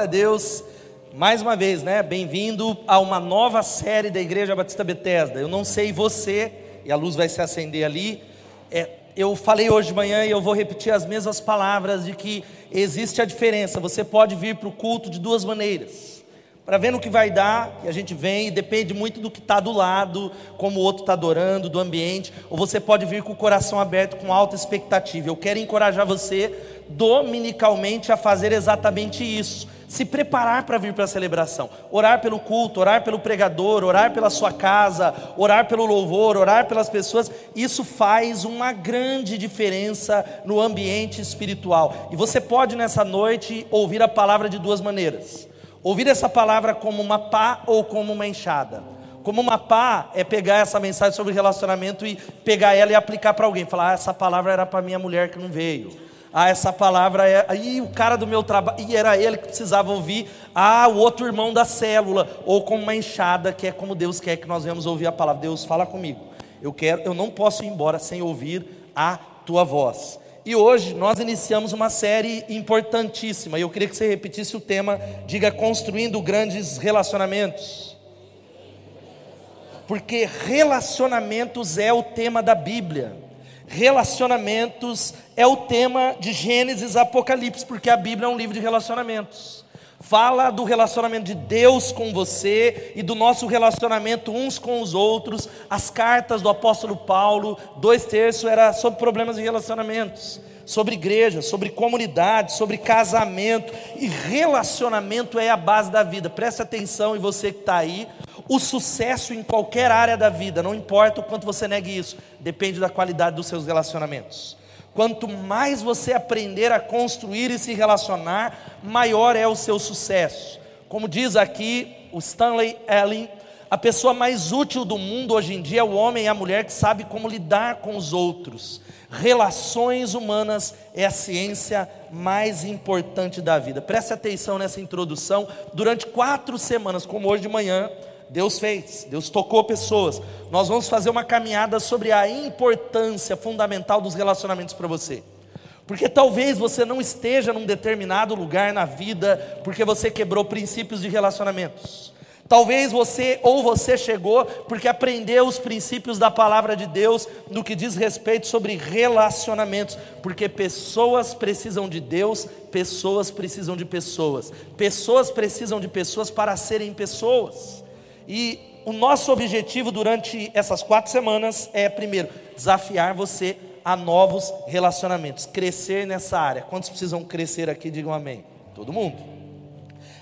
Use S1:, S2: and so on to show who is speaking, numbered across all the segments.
S1: Glória a Deus. Mais uma vez, né? Bem-vindo a uma nova série da Igreja Batista Bethesda. Eu não sei você, e a luz vai se acender ali. É, eu falei hoje de manhã e eu vou repetir as mesmas palavras de que existe a diferença. Você pode vir para o culto de duas maneiras para ver no que vai dar, e a gente vem, e depende muito do que está do lado, como o outro está adorando, do ambiente, ou você pode vir com o coração aberto, com alta expectativa. Eu quero encorajar você, dominicalmente, a fazer exatamente isso. Se preparar para vir para a celebração, orar pelo culto, orar pelo pregador, orar pela sua casa, orar pelo louvor, orar pelas pessoas, isso faz uma grande diferença no ambiente espiritual. E você pode nessa noite ouvir a palavra de duas maneiras. Ouvir essa palavra como uma pá ou como uma enxada. Como uma pá é pegar essa mensagem sobre relacionamento e pegar ela e aplicar para alguém. Falar, ah, essa palavra era para minha mulher que não veio. Ah, essa palavra é. Aí o cara do meu trabalho. E era ele que precisava ouvir. Ah, o outro irmão da célula. Ou como uma enxada, que é como Deus quer que nós venhamos ouvir a palavra. Deus, fala comigo. Eu quero, eu não posso ir embora sem ouvir a tua voz. E hoje nós iniciamos uma série importantíssima. E eu queria que você repetisse o tema, diga construindo grandes relacionamentos. Porque relacionamentos é o tema da Bíblia. Relacionamentos é o tema de Gênesis Apocalipse, porque a Bíblia é um livro de relacionamentos fala do relacionamento de Deus com você e do nosso relacionamento uns com os outros. As cartas do apóstolo Paulo, dois terços, era sobre problemas de relacionamentos, sobre igreja, sobre comunidade, sobre casamento. E relacionamento é a base da vida. Preste atenção, e você que está aí. O sucesso em qualquer área da vida, não importa o quanto você negue isso, depende da qualidade dos seus relacionamentos. Quanto mais você aprender a construir e se relacionar, maior é o seu sucesso. Como diz aqui o Stanley Allen, a pessoa mais útil do mundo hoje em dia é o homem e a mulher que sabe como lidar com os outros. Relações humanas é a ciência mais importante da vida. Preste atenção nessa introdução. Durante quatro semanas, como hoje de manhã, Deus fez, Deus tocou pessoas. Nós vamos fazer uma caminhada sobre a importância fundamental dos relacionamentos para você. Porque talvez você não esteja num determinado lugar na vida porque você quebrou princípios de relacionamentos. Talvez você ou você chegou porque aprendeu os princípios da palavra de Deus no que diz respeito sobre relacionamentos, porque pessoas precisam de Deus, pessoas precisam de pessoas. Pessoas precisam de pessoas para serem pessoas. E o nosso objetivo durante essas quatro semanas é, primeiro, desafiar você a novos relacionamentos, crescer nessa área. Quantos precisam crescer aqui? Digam amém. Todo mundo.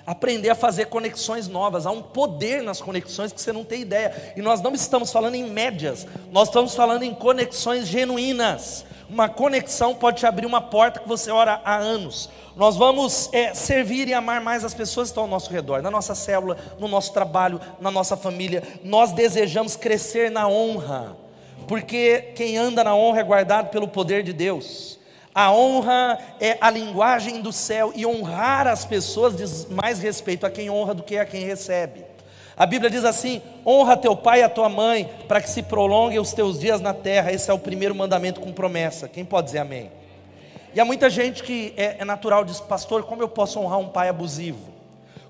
S1: Aprender a fazer conexões novas, há um poder nas conexões que você não tem ideia. E nós não estamos falando em médias, nós estamos falando em conexões genuínas. Uma conexão pode te abrir uma porta que você ora há anos. Nós vamos é, servir e amar mais as pessoas que estão ao nosso redor, na nossa célula, no nosso trabalho, na nossa família. Nós desejamos crescer na honra, porque quem anda na honra é guardado pelo poder de Deus. A honra é a linguagem do céu e honrar as pessoas diz mais respeito a quem honra do que a quem recebe. A Bíblia diz assim: honra teu pai e a tua mãe, para que se prolonguem os teus dias na terra. Esse é o primeiro mandamento com promessa. Quem pode dizer amém? E há muita gente que é, é natural, diz, pastor, como eu posso honrar um pai abusivo?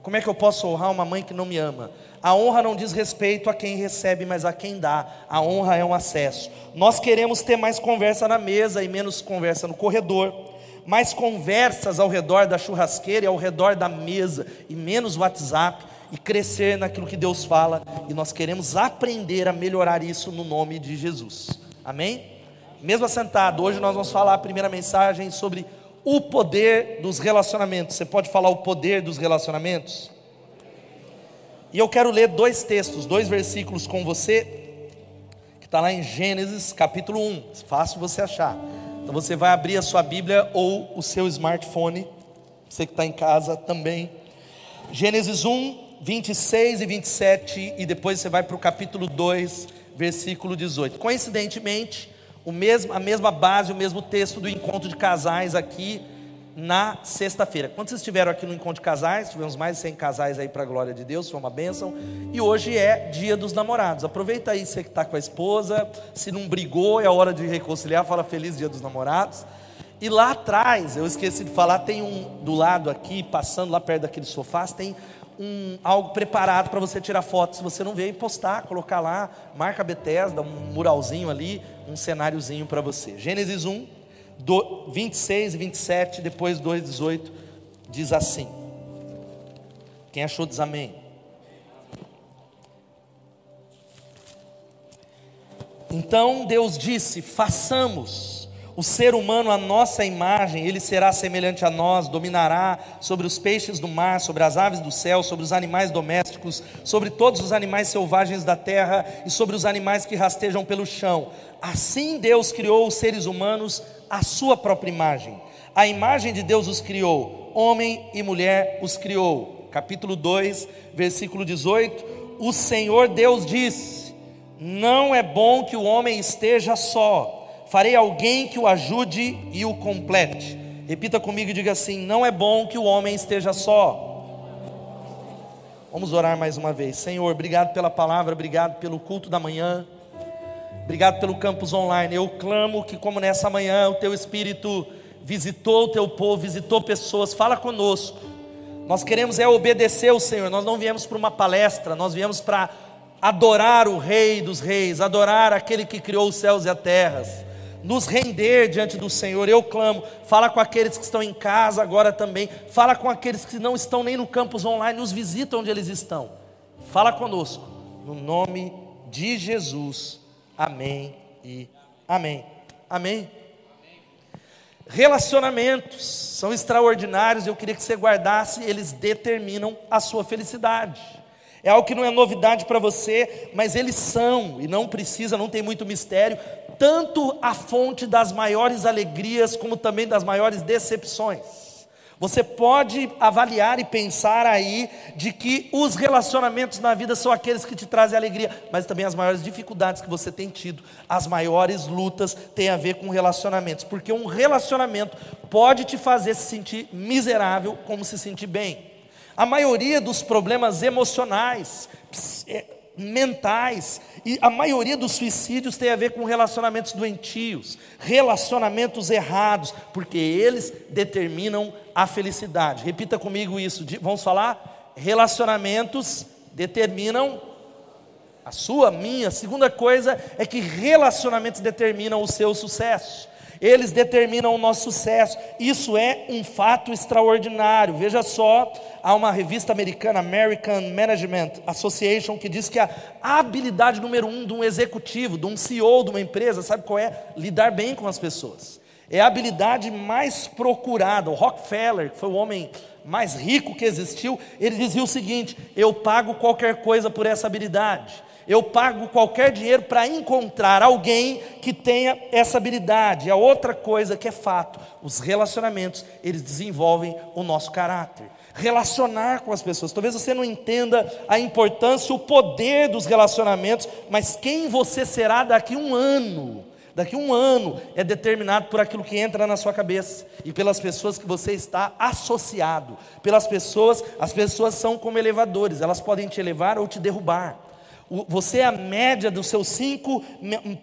S1: Como é que eu posso honrar uma mãe que não me ama? A honra não diz respeito a quem recebe, mas a quem dá. A honra é um acesso. Nós queremos ter mais conversa na mesa e menos conversa no corredor, mais conversas ao redor da churrasqueira e ao redor da mesa e menos WhatsApp e crescer naquilo que Deus fala. E nós queremos aprender a melhorar isso no nome de Jesus. Amém? mesmo assentado, hoje nós vamos falar a primeira mensagem sobre o poder dos relacionamentos. Você pode falar o poder dos relacionamentos? E eu quero ler dois textos, dois versículos com você, que está lá em Gênesis capítulo 1, fácil você achar. Então você vai abrir a sua Bíblia ou o seu smartphone, você que está em casa também. Gênesis 1, 26 e 27, e depois você vai para o capítulo 2, versículo 18. Coincidentemente, o mesmo, a mesma base, o mesmo texto do encontro de casais aqui na sexta-feira. Quando vocês estiveram aqui no encontro de casais, tivemos mais de 100 casais aí para a glória de Deus, foi uma bênção. E hoje é dia dos namorados. Aproveita aí você que está com a esposa, se não brigou, é hora de reconciliar, fala feliz dia dos namorados. E lá atrás, eu esqueci de falar, tem um do lado aqui, passando lá perto daqueles sofás, tem um, algo preparado para você tirar foto. Se você não vê, postar, colocar lá, marca Bethesda, um muralzinho ali, um cenáriozinho para você. Gênesis 1, do, 26 e 27, depois 2, 18, diz assim. Quem achou diz amém. Então Deus disse: façamos o ser humano, a nossa imagem, ele será semelhante a nós, dominará sobre os peixes do mar, sobre as aves do céu, sobre os animais domésticos, sobre todos os animais selvagens da terra e sobre os animais que rastejam pelo chão. Assim Deus criou os seres humanos à sua própria imagem. A imagem de Deus os criou, homem e mulher os criou. Capítulo 2, versículo 18. O Senhor Deus disse: Não é bom que o homem esteja só farei alguém que o ajude e o complete. Repita comigo e diga assim: não é bom que o homem esteja só. Vamos orar mais uma vez. Senhor, obrigado pela palavra, obrigado pelo culto da manhã, obrigado pelo campus online. Eu clamo que, como nessa manhã, o teu Espírito visitou o teu povo, visitou pessoas, fala conosco. Nós queremos é obedecer ao Senhor, nós não viemos para uma palestra, nós viemos para adorar o Rei dos Reis, adorar aquele que criou os céus e a terra nos render diante do Senhor. Eu clamo, fala com aqueles que estão em casa agora também, fala com aqueles que não estão nem no campus online, nos visita onde eles estão. Fala conosco, no nome de Jesus. Amém e amém. Amém. Relacionamentos são extraordinários, eu queria que você guardasse, eles determinam a sua felicidade. É algo que não é novidade para você, mas eles são, e não precisa, não tem muito mistério, tanto a fonte das maiores alegrias, como também das maiores decepções. Você pode avaliar e pensar aí de que os relacionamentos na vida são aqueles que te trazem alegria, mas também as maiores dificuldades que você tem tido, as maiores lutas têm a ver com relacionamentos, porque um relacionamento pode te fazer se sentir miserável como se sentir bem. A maioria dos problemas emocionais, é, mentais. E a maioria dos suicídios tem a ver com relacionamentos doentios, relacionamentos errados, porque eles determinam a felicidade. Repita comigo isso. Vamos falar? Relacionamentos determinam a sua, minha. Segunda coisa é que relacionamentos determinam o seu sucesso eles determinam o nosso sucesso. Isso é um fato extraordinário. Veja só, há uma revista americana, American Management Association, que diz que a habilidade número um de um executivo, de um CEO de uma empresa, sabe qual é? Lidar bem com as pessoas. É a habilidade mais procurada. O Rockefeller, que foi o homem mais rico que existiu, ele dizia o seguinte: eu pago qualquer coisa por essa habilidade eu pago qualquer dinheiro para encontrar alguém que tenha essa habilidade. A outra coisa que é fato, os relacionamentos, eles desenvolvem o nosso caráter. Relacionar com as pessoas. Talvez você não entenda a importância, o poder dos relacionamentos, mas quem você será daqui um ano, daqui um ano, é determinado por aquilo que entra na sua cabeça e pelas pessoas que você está associado. Pelas pessoas, as pessoas são como elevadores, elas podem te elevar ou te derrubar. Você é a média dos seus cinco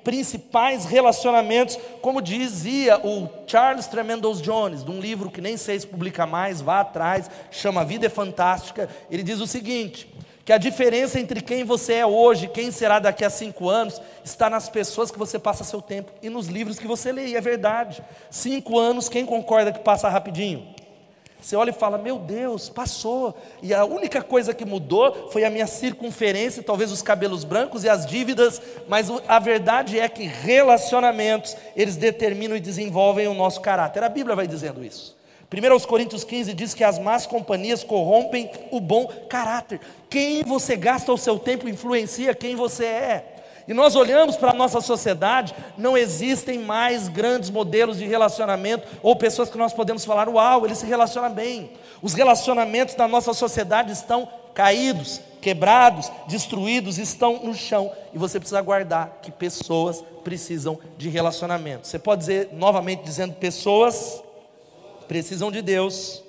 S1: principais relacionamentos, como dizia o Charles Tremendos Jones, de um livro que nem sei se publica mais, vá atrás, chama Vida é Fantástica. Ele diz o seguinte: que a diferença entre quem você é hoje e quem será daqui a cinco anos está nas pessoas que você passa seu tempo e nos livros que você lê. E é verdade. Cinco anos, quem concorda que passa rapidinho? Você olha e fala: Meu Deus, passou. E a única coisa que mudou foi a minha circunferência, talvez os cabelos brancos e as dívidas, mas a verdade é que relacionamentos, eles determinam e desenvolvem o nosso caráter. A Bíblia vai dizendo isso. 1 Coríntios 15 diz que as más companhias corrompem o bom caráter. Quem você gasta o seu tempo influencia quem você é e nós olhamos para a nossa sociedade, não existem mais grandes modelos de relacionamento ou pessoas que nós podemos falar, uau, ele se relaciona bem. Os relacionamentos da nossa sociedade estão caídos, quebrados, destruídos, estão no chão. E você precisa guardar que pessoas precisam de relacionamento. Você pode dizer novamente dizendo pessoas precisam de Deus,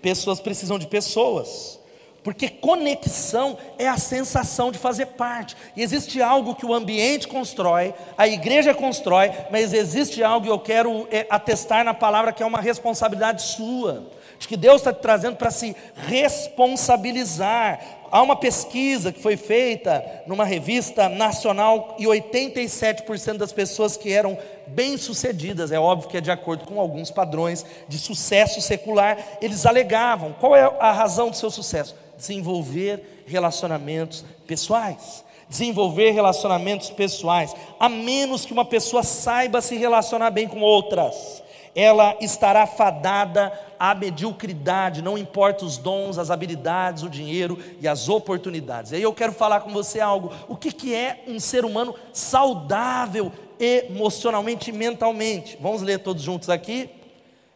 S1: pessoas precisam de pessoas. Porque conexão é a sensação de fazer parte. E existe algo que o ambiente constrói, a igreja constrói, mas existe algo que eu quero é, atestar na palavra que é uma responsabilidade sua. De que Deus está te trazendo para se responsabilizar. Há uma pesquisa que foi feita numa revista nacional e 87% das pessoas que eram bem-sucedidas, é óbvio que é de acordo com alguns padrões de sucesso secular, eles alegavam: qual é a razão do seu sucesso? Desenvolver relacionamentos pessoais. Desenvolver relacionamentos pessoais, a menos que uma pessoa saiba se relacionar bem com outras, ela estará fadada à mediocridade, não importa os dons, as habilidades, o dinheiro e as oportunidades. E aí eu quero falar com você algo: o que, que é um ser humano saudável emocionalmente e mentalmente? Vamos ler todos juntos aqui?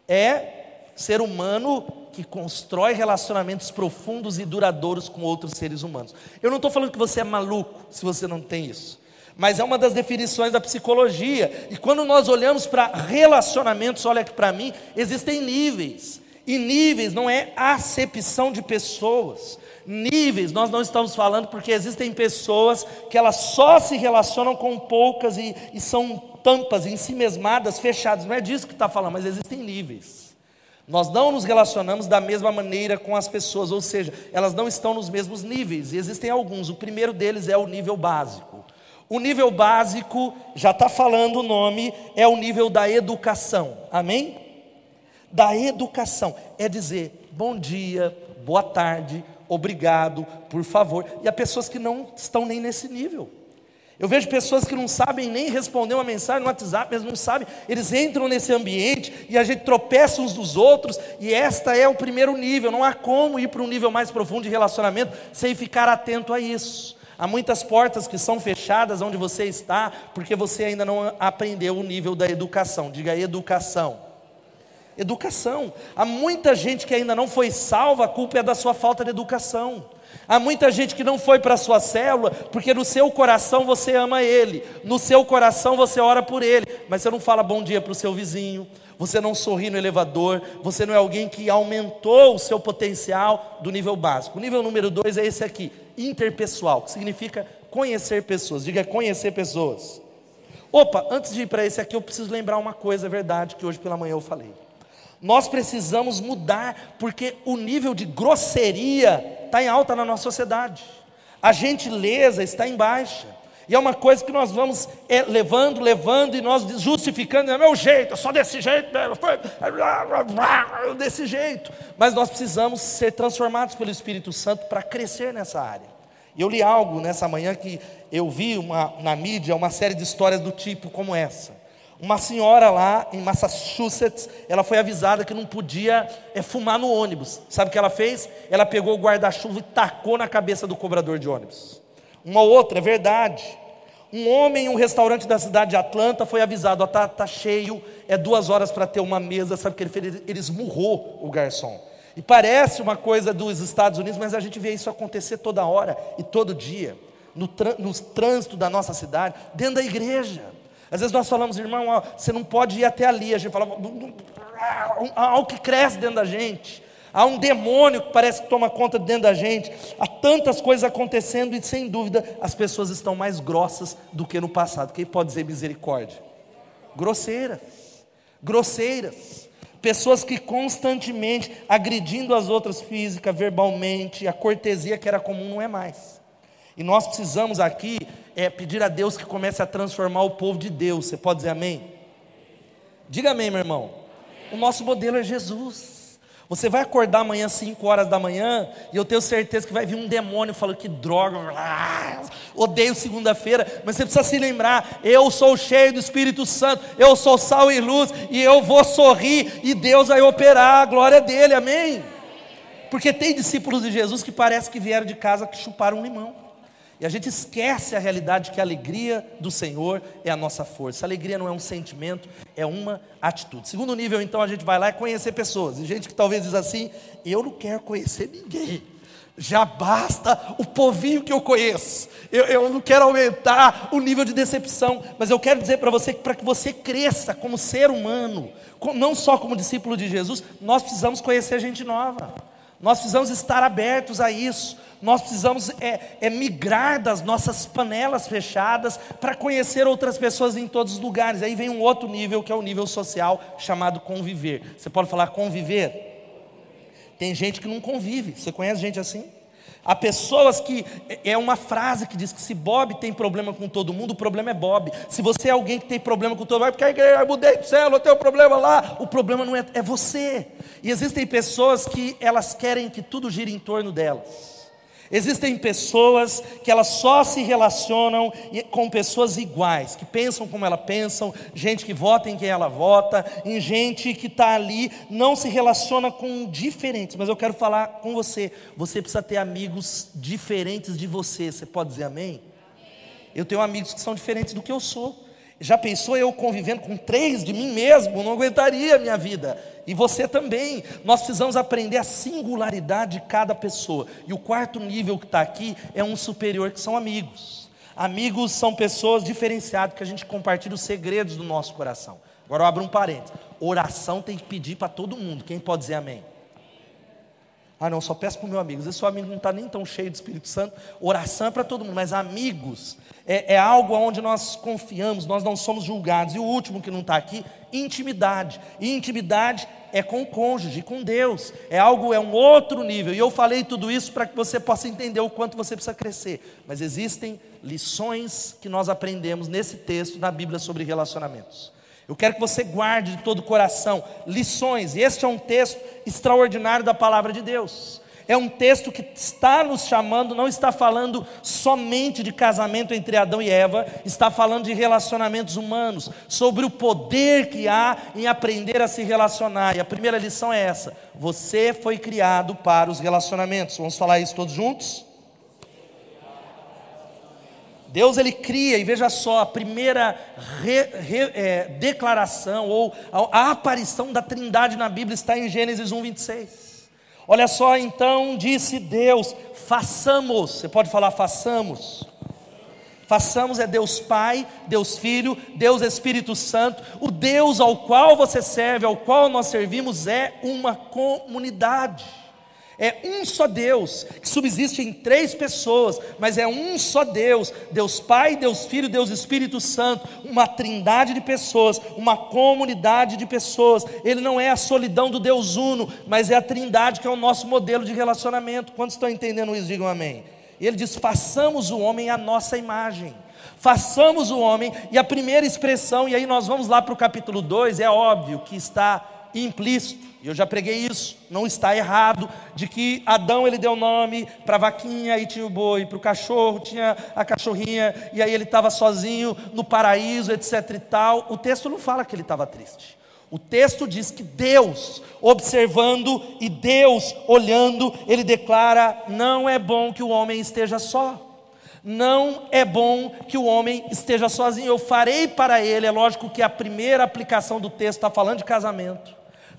S1: É ser humano que constrói relacionamentos profundos e duradouros com outros seres humanos. Eu não estou falando que você é maluco se você não tem isso, mas é uma das definições da psicologia. E quando nós olhamos para relacionamentos, olha aqui para mim, existem níveis. E níveis não é acepção de pessoas. Níveis, nós não estamos falando porque existem pessoas que elas só se relacionam com poucas e, e são tampas, em si mesmadas, fechadas. Não é disso que está falando, mas existem níveis. Nós não nos relacionamos da mesma maneira com as pessoas, ou seja, elas não estão nos mesmos níveis, e existem alguns. O primeiro deles é o nível básico. O nível básico, já está falando o nome, é o nível da educação, amém? Da educação, é dizer bom dia, boa tarde, obrigado, por favor, e há pessoas que não estão nem nesse nível. Eu vejo pessoas que não sabem nem responder uma mensagem no WhatsApp, eles não sabem, eles entram nesse ambiente e a gente tropeça uns dos outros, e esta é o primeiro nível, não há como ir para um nível mais profundo de relacionamento sem ficar atento a isso. Há muitas portas que são fechadas onde você está, porque você ainda não aprendeu o nível da educação. Diga educação. Educação. Há muita gente que ainda não foi salva, a culpa é da sua falta de educação. Há muita gente que não foi para a sua célula, porque no seu coração você ama ele, no seu coração você ora por ele, mas você não fala bom dia para o seu vizinho, você não sorri no elevador, você não é alguém que aumentou o seu potencial do nível básico. O nível número dois é esse aqui, interpessoal, que significa conhecer pessoas. Diga conhecer pessoas. Opa, antes de ir para esse aqui, eu preciso lembrar uma coisa, é verdade, que hoje pela manhã eu falei. Nós precisamos mudar, porque o nível de grosseria está em alta na nossa sociedade. A gentileza está em baixa. E é uma coisa que nós vamos é, levando, levando e nós justificando, é meu jeito, é só desse jeito, né? desse jeito. Mas nós precisamos ser transformados pelo Espírito Santo para crescer nessa área. Eu li algo nessa manhã que eu vi uma, na mídia uma série de histórias do tipo como essa. Uma senhora lá em Massachusetts, ela foi avisada que não podia é, fumar no ônibus. Sabe o que ela fez? Ela pegou o guarda-chuva e tacou na cabeça do cobrador de ônibus. Uma outra, é verdade. Um homem em um restaurante da cidade de Atlanta foi avisado: está tá cheio, é duas horas para ter uma mesa. Sabe o que ele fez? Ele esmurrou o garçom. E parece uma coisa dos Estados Unidos, mas a gente vê isso acontecer toda hora e todo dia, no trânsito da nossa cidade, dentro da igreja. Às vezes nós falamos, irmão, ó, você não pode ir até ali. A gente fala, há algo que cresce dentro da gente. Há um demônio que parece que toma conta dentro da gente. Há tantas coisas acontecendo e, sem dúvida, as pessoas estão mais grossas do que no passado. Quem pode dizer misericórdia? Grosseiras. Grosseiras. Pessoas que constantemente agredindo as outras física, verbalmente, a cortesia que era comum não é mais. E nós precisamos aqui é pedir a Deus que comece a transformar o povo de Deus. Você pode dizer amém? Diga amém, meu irmão. O nosso modelo é Jesus. Você vai acordar amanhã às 5 horas da manhã e eu tenho certeza que vai vir um demônio falando que droga, ah, odeio segunda-feira, mas você precisa se lembrar: eu sou cheio do Espírito Santo, eu sou sal e luz e eu vou sorrir e Deus vai operar a glória dele, amém? Porque tem discípulos de Jesus que parece que vieram de casa que chuparam um limão. E a gente esquece a realidade que a alegria do Senhor é a nossa força. A alegria não é um sentimento, é uma atitude. Segundo nível, então, a gente vai lá e conhecer pessoas. E gente que talvez diz assim: eu não quero conhecer ninguém. Já basta o povinho que eu conheço. Eu, eu não quero aumentar o nível de decepção. Mas eu quero dizer para você que para que você cresça como ser humano, não só como discípulo de Jesus, nós precisamos conhecer gente nova. Nós precisamos estar abertos a isso. Nós precisamos é, é migrar das nossas panelas fechadas para conhecer outras pessoas em todos os lugares. Aí vem um outro nível, que é o nível social, chamado conviver. Você pode falar conviver? Tem gente que não convive. Você conhece gente assim? Há pessoas que é uma frase que diz que se Bob tem problema com todo mundo, o problema é Bob. Se você é alguém que tem problema com todo mundo, é porque igreja mudei de céu, eu tenho um problema lá, o problema não é, é você. E existem pessoas que elas querem que tudo gire em torno delas. Existem pessoas que elas só se relacionam com pessoas iguais, que pensam como elas pensam, gente que vota em quem ela vota, em gente que está ali, não se relaciona com diferentes. Mas eu quero falar com você: você precisa ter amigos diferentes de você. Você pode dizer amém? Eu tenho amigos que são diferentes do que eu sou. Já pensou eu convivendo com três de mim mesmo? Não aguentaria a minha vida. E você também. Nós precisamos aprender a singularidade de cada pessoa. E o quarto nível que está aqui é um superior, que são amigos. Amigos são pessoas diferenciadas que a gente compartilha os segredos do nosso coração. Agora eu abro um parênteses. Oração tem que pedir para todo mundo. Quem pode dizer amém? Ah, não, só peço para o meu amigo. Vezes seu amigo não está nem tão cheio do Espírito Santo. Oração é para todo mundo, mas amigos é, é algo onde nós confiamos, nós não somos julgados. E o último que não está aqui, intimidade. E intimidade é com o cônjuge, com Deus. É algo, é um outro nível. E eu falei tudo isso para que você possa entender o quanto você precisa crescer. Mas existem lições que nós aprendemos nesse texto da Bíblia sobre relacionamentos. Eu quero que você guarde de todo o coração lições. Este é um texto extraordinário da palavra de Deus é um texto que está nos chamando, não está falando somente de casamento entre Adão e Eva, está falando de relacionamentos humanos, sobre o poder que há em aprender a se relacionar. E a primeira lição é essa: você foi criado para os relacionamentos. Vamos falar isso todos juntos? Deus ele cria, e veja só, a primeira re, re, é, declaração ou a, a aparição da trindade na Bíblia está em Gênesis 1, 26. Olha só, então disse Deus: façamos. Você pode falar façamos. Façamos é Deus Pai, Deus Filho, Deus Espírito Santo. O Deus ao qual você serve, ao qual nós servimos, é uma comunidade. É um só Deus, que subsiste em três pessoas, mas é um só Deus: Deus Pai, Deus Filho, Deus Espírito Santo, uma trindade de pessoas, uma comunidade de pessoas. Ele não é a solidão do Deus Uno, mas é a trindade que é o nosso modelo de relacionamento. Quantos estão entendendo isso? Digam amém. Ele diz: façamos o homem à nossa imagem. Façamos o homem, e a primeira expressão, e aí nós vamos lá para o capítulo 2, é óbvio que está implícito, e eu já preguei isso, não está errado, de que Adão ele deu nome para a vaquinha e tinha o boi, para o cachorro tinha a cachorrinha, e aí ele estava sozinho no paraíso, etc e tal. O texto não fala que ele estava triste. O texto diz que Deus, observando e Deus olhando, ele declara: não é bom que o homem esteja só. Não é bom que o homem esteja sozinho. Eu farei para ele. É lógico que a primeira aplicação do texto está falando de casamento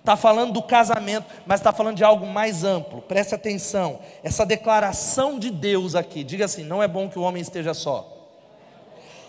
S1: está falando do casamento, mas está falando de algo mais amplo. Preste atenção. Essa declaração de Deus aqui, diga assim: não é bom que o homem esteja só.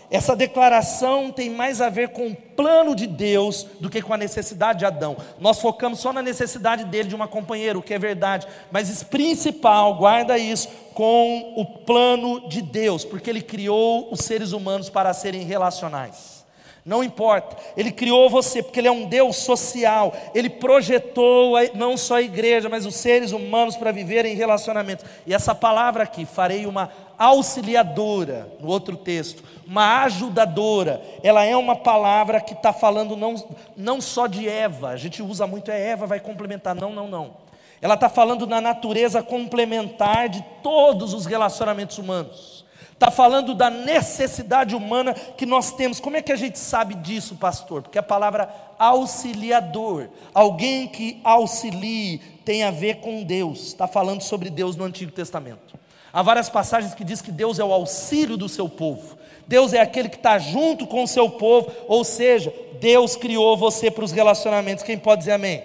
S1: Essa declaração tem mais a ver com o plano de Deus do que com a necessidade de Adão. Nós focamos só na necessidade dele de uma companheira, o que é verdade, mas principal, guarda isso, com o plano de Deus, porque ele criou os seres humanos para serem relacionais. Não importa, Ele criou você porque Ele é um Deus social. Ele projetou não só a igreja, mas os seres humanos para viverem em relacionamento. E essa palavra aqui, farei uma auxiliadora, no outro texto, uma ajudadora. Ela é uma palavra que está falando não, não só de Eva, a gente usa muito, é Eva, vai complementar. Não, não, não. Ela está falando da natureza complementar de todos os relacionamentos humanos está falando da necessidade humana que nós temos. Como é que a gente sabe disso, pastor? Porque a palavra auxiliador, alguém que auxilie, tem a ver com Deus. Está falando sobre Deus no Antigo Testamento. Há várias passagens que diz que Deus é o auxílio do seu povo. Deus é aquele que está junto com o seu povo, ou seja, Deus criou você para os relacionamentos. Quem pode dizer amém?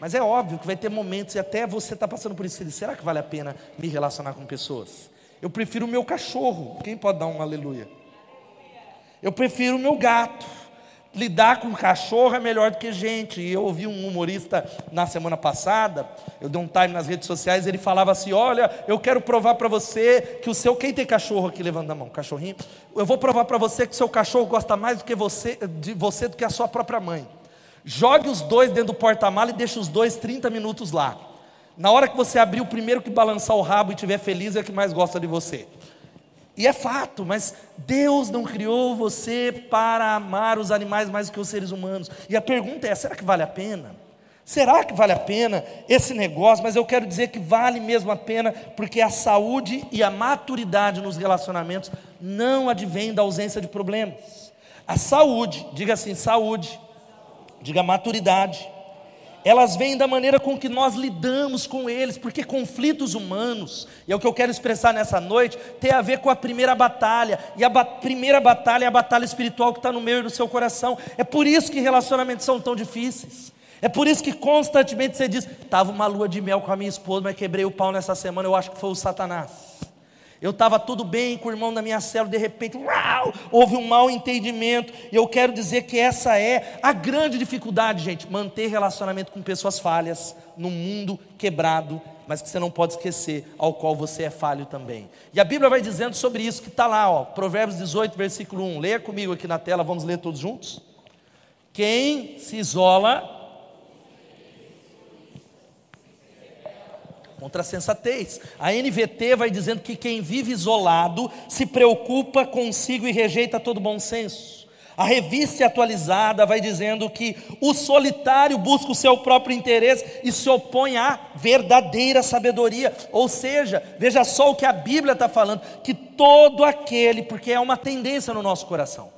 S1: Mas é óbvio que vai ter momentos, e até você está passando por isso, será que vale a pena me relacionar com pessoas? Eu prefiro o meu cachorro. Quem pode dar um aleluia? Eu prefiro o meu gato. lidar com cachorro é melhor do que gente. E eu ouvi um humorista na semana passada, eu dei um time nas redes sociais, ele falava assim: Olha, eu quero provar para você que o seu. Quem tem cachorro aqui? Levanta a mão, cachorrinho. Eu vou provar para você que o seu cachorro gosta mais do que você, de você do que a sua própria mãe. Jogue os dois dentro do porta-mala e deixe os dois 30 minutos lá. Na hora que você abrir, o primeiro que balançar o rabo e estiver feliz é o que mais gosta de você. E é fato, mas Deus não criou você para amar os animais mais do que os seres humanos. E a pergunta é: será que vale a pena? Será que vale a pena esse negócio? Mas eu quero dizer que vale mesmo a pena, porque a saúde e a maturidade nos relacionamentos não advém da ausência de problemas. A saúde, diga assim, saúde, diga maturidade, elas vêm da maneira com que nós lidamos com eles, porque conflitos humanos, e é o que eu quero expressar nessa noite, tem a ver com a primeira batalha, e a ba primeira batalha é a batalha espiritual que está no meio do seu coração. É por isso que relacionamentos são tão difíceis. É por isso que constantemente você diz: estava uma lua de mel com a minha esposa, mas quebrei o pau nessa semana, eu acho que foi o Satanás. Eu estava tudo bem com o irmão da minha célula, de repente, uau, houve um mau entendimento. E eu quero dizer que essa é a grande dificuldade, gente, manter relacionamento com pessoas falhas, num mundo quebrado, mas que você não pode esquecer, ao qual você é falho também. E a Bíblia vai dizendo sobre isso, que está lá, ó, Provérbios 18, versículo 1. Leia comigo aqui na tela, vamos ler todos juntos. Quem se isola contra a sensatez. A NVT vai dizendo que quem vive isolado se preocupa consigo e rejeita todo bom senso. A revista atualizada vai dizendo que o solitário busca o seu próprio interesse e se opõe à verdadeira sabedoria. Ou seja, veja só o que a Bíblia está falando: que todo aquele, porque é uma tendência no nosso coração.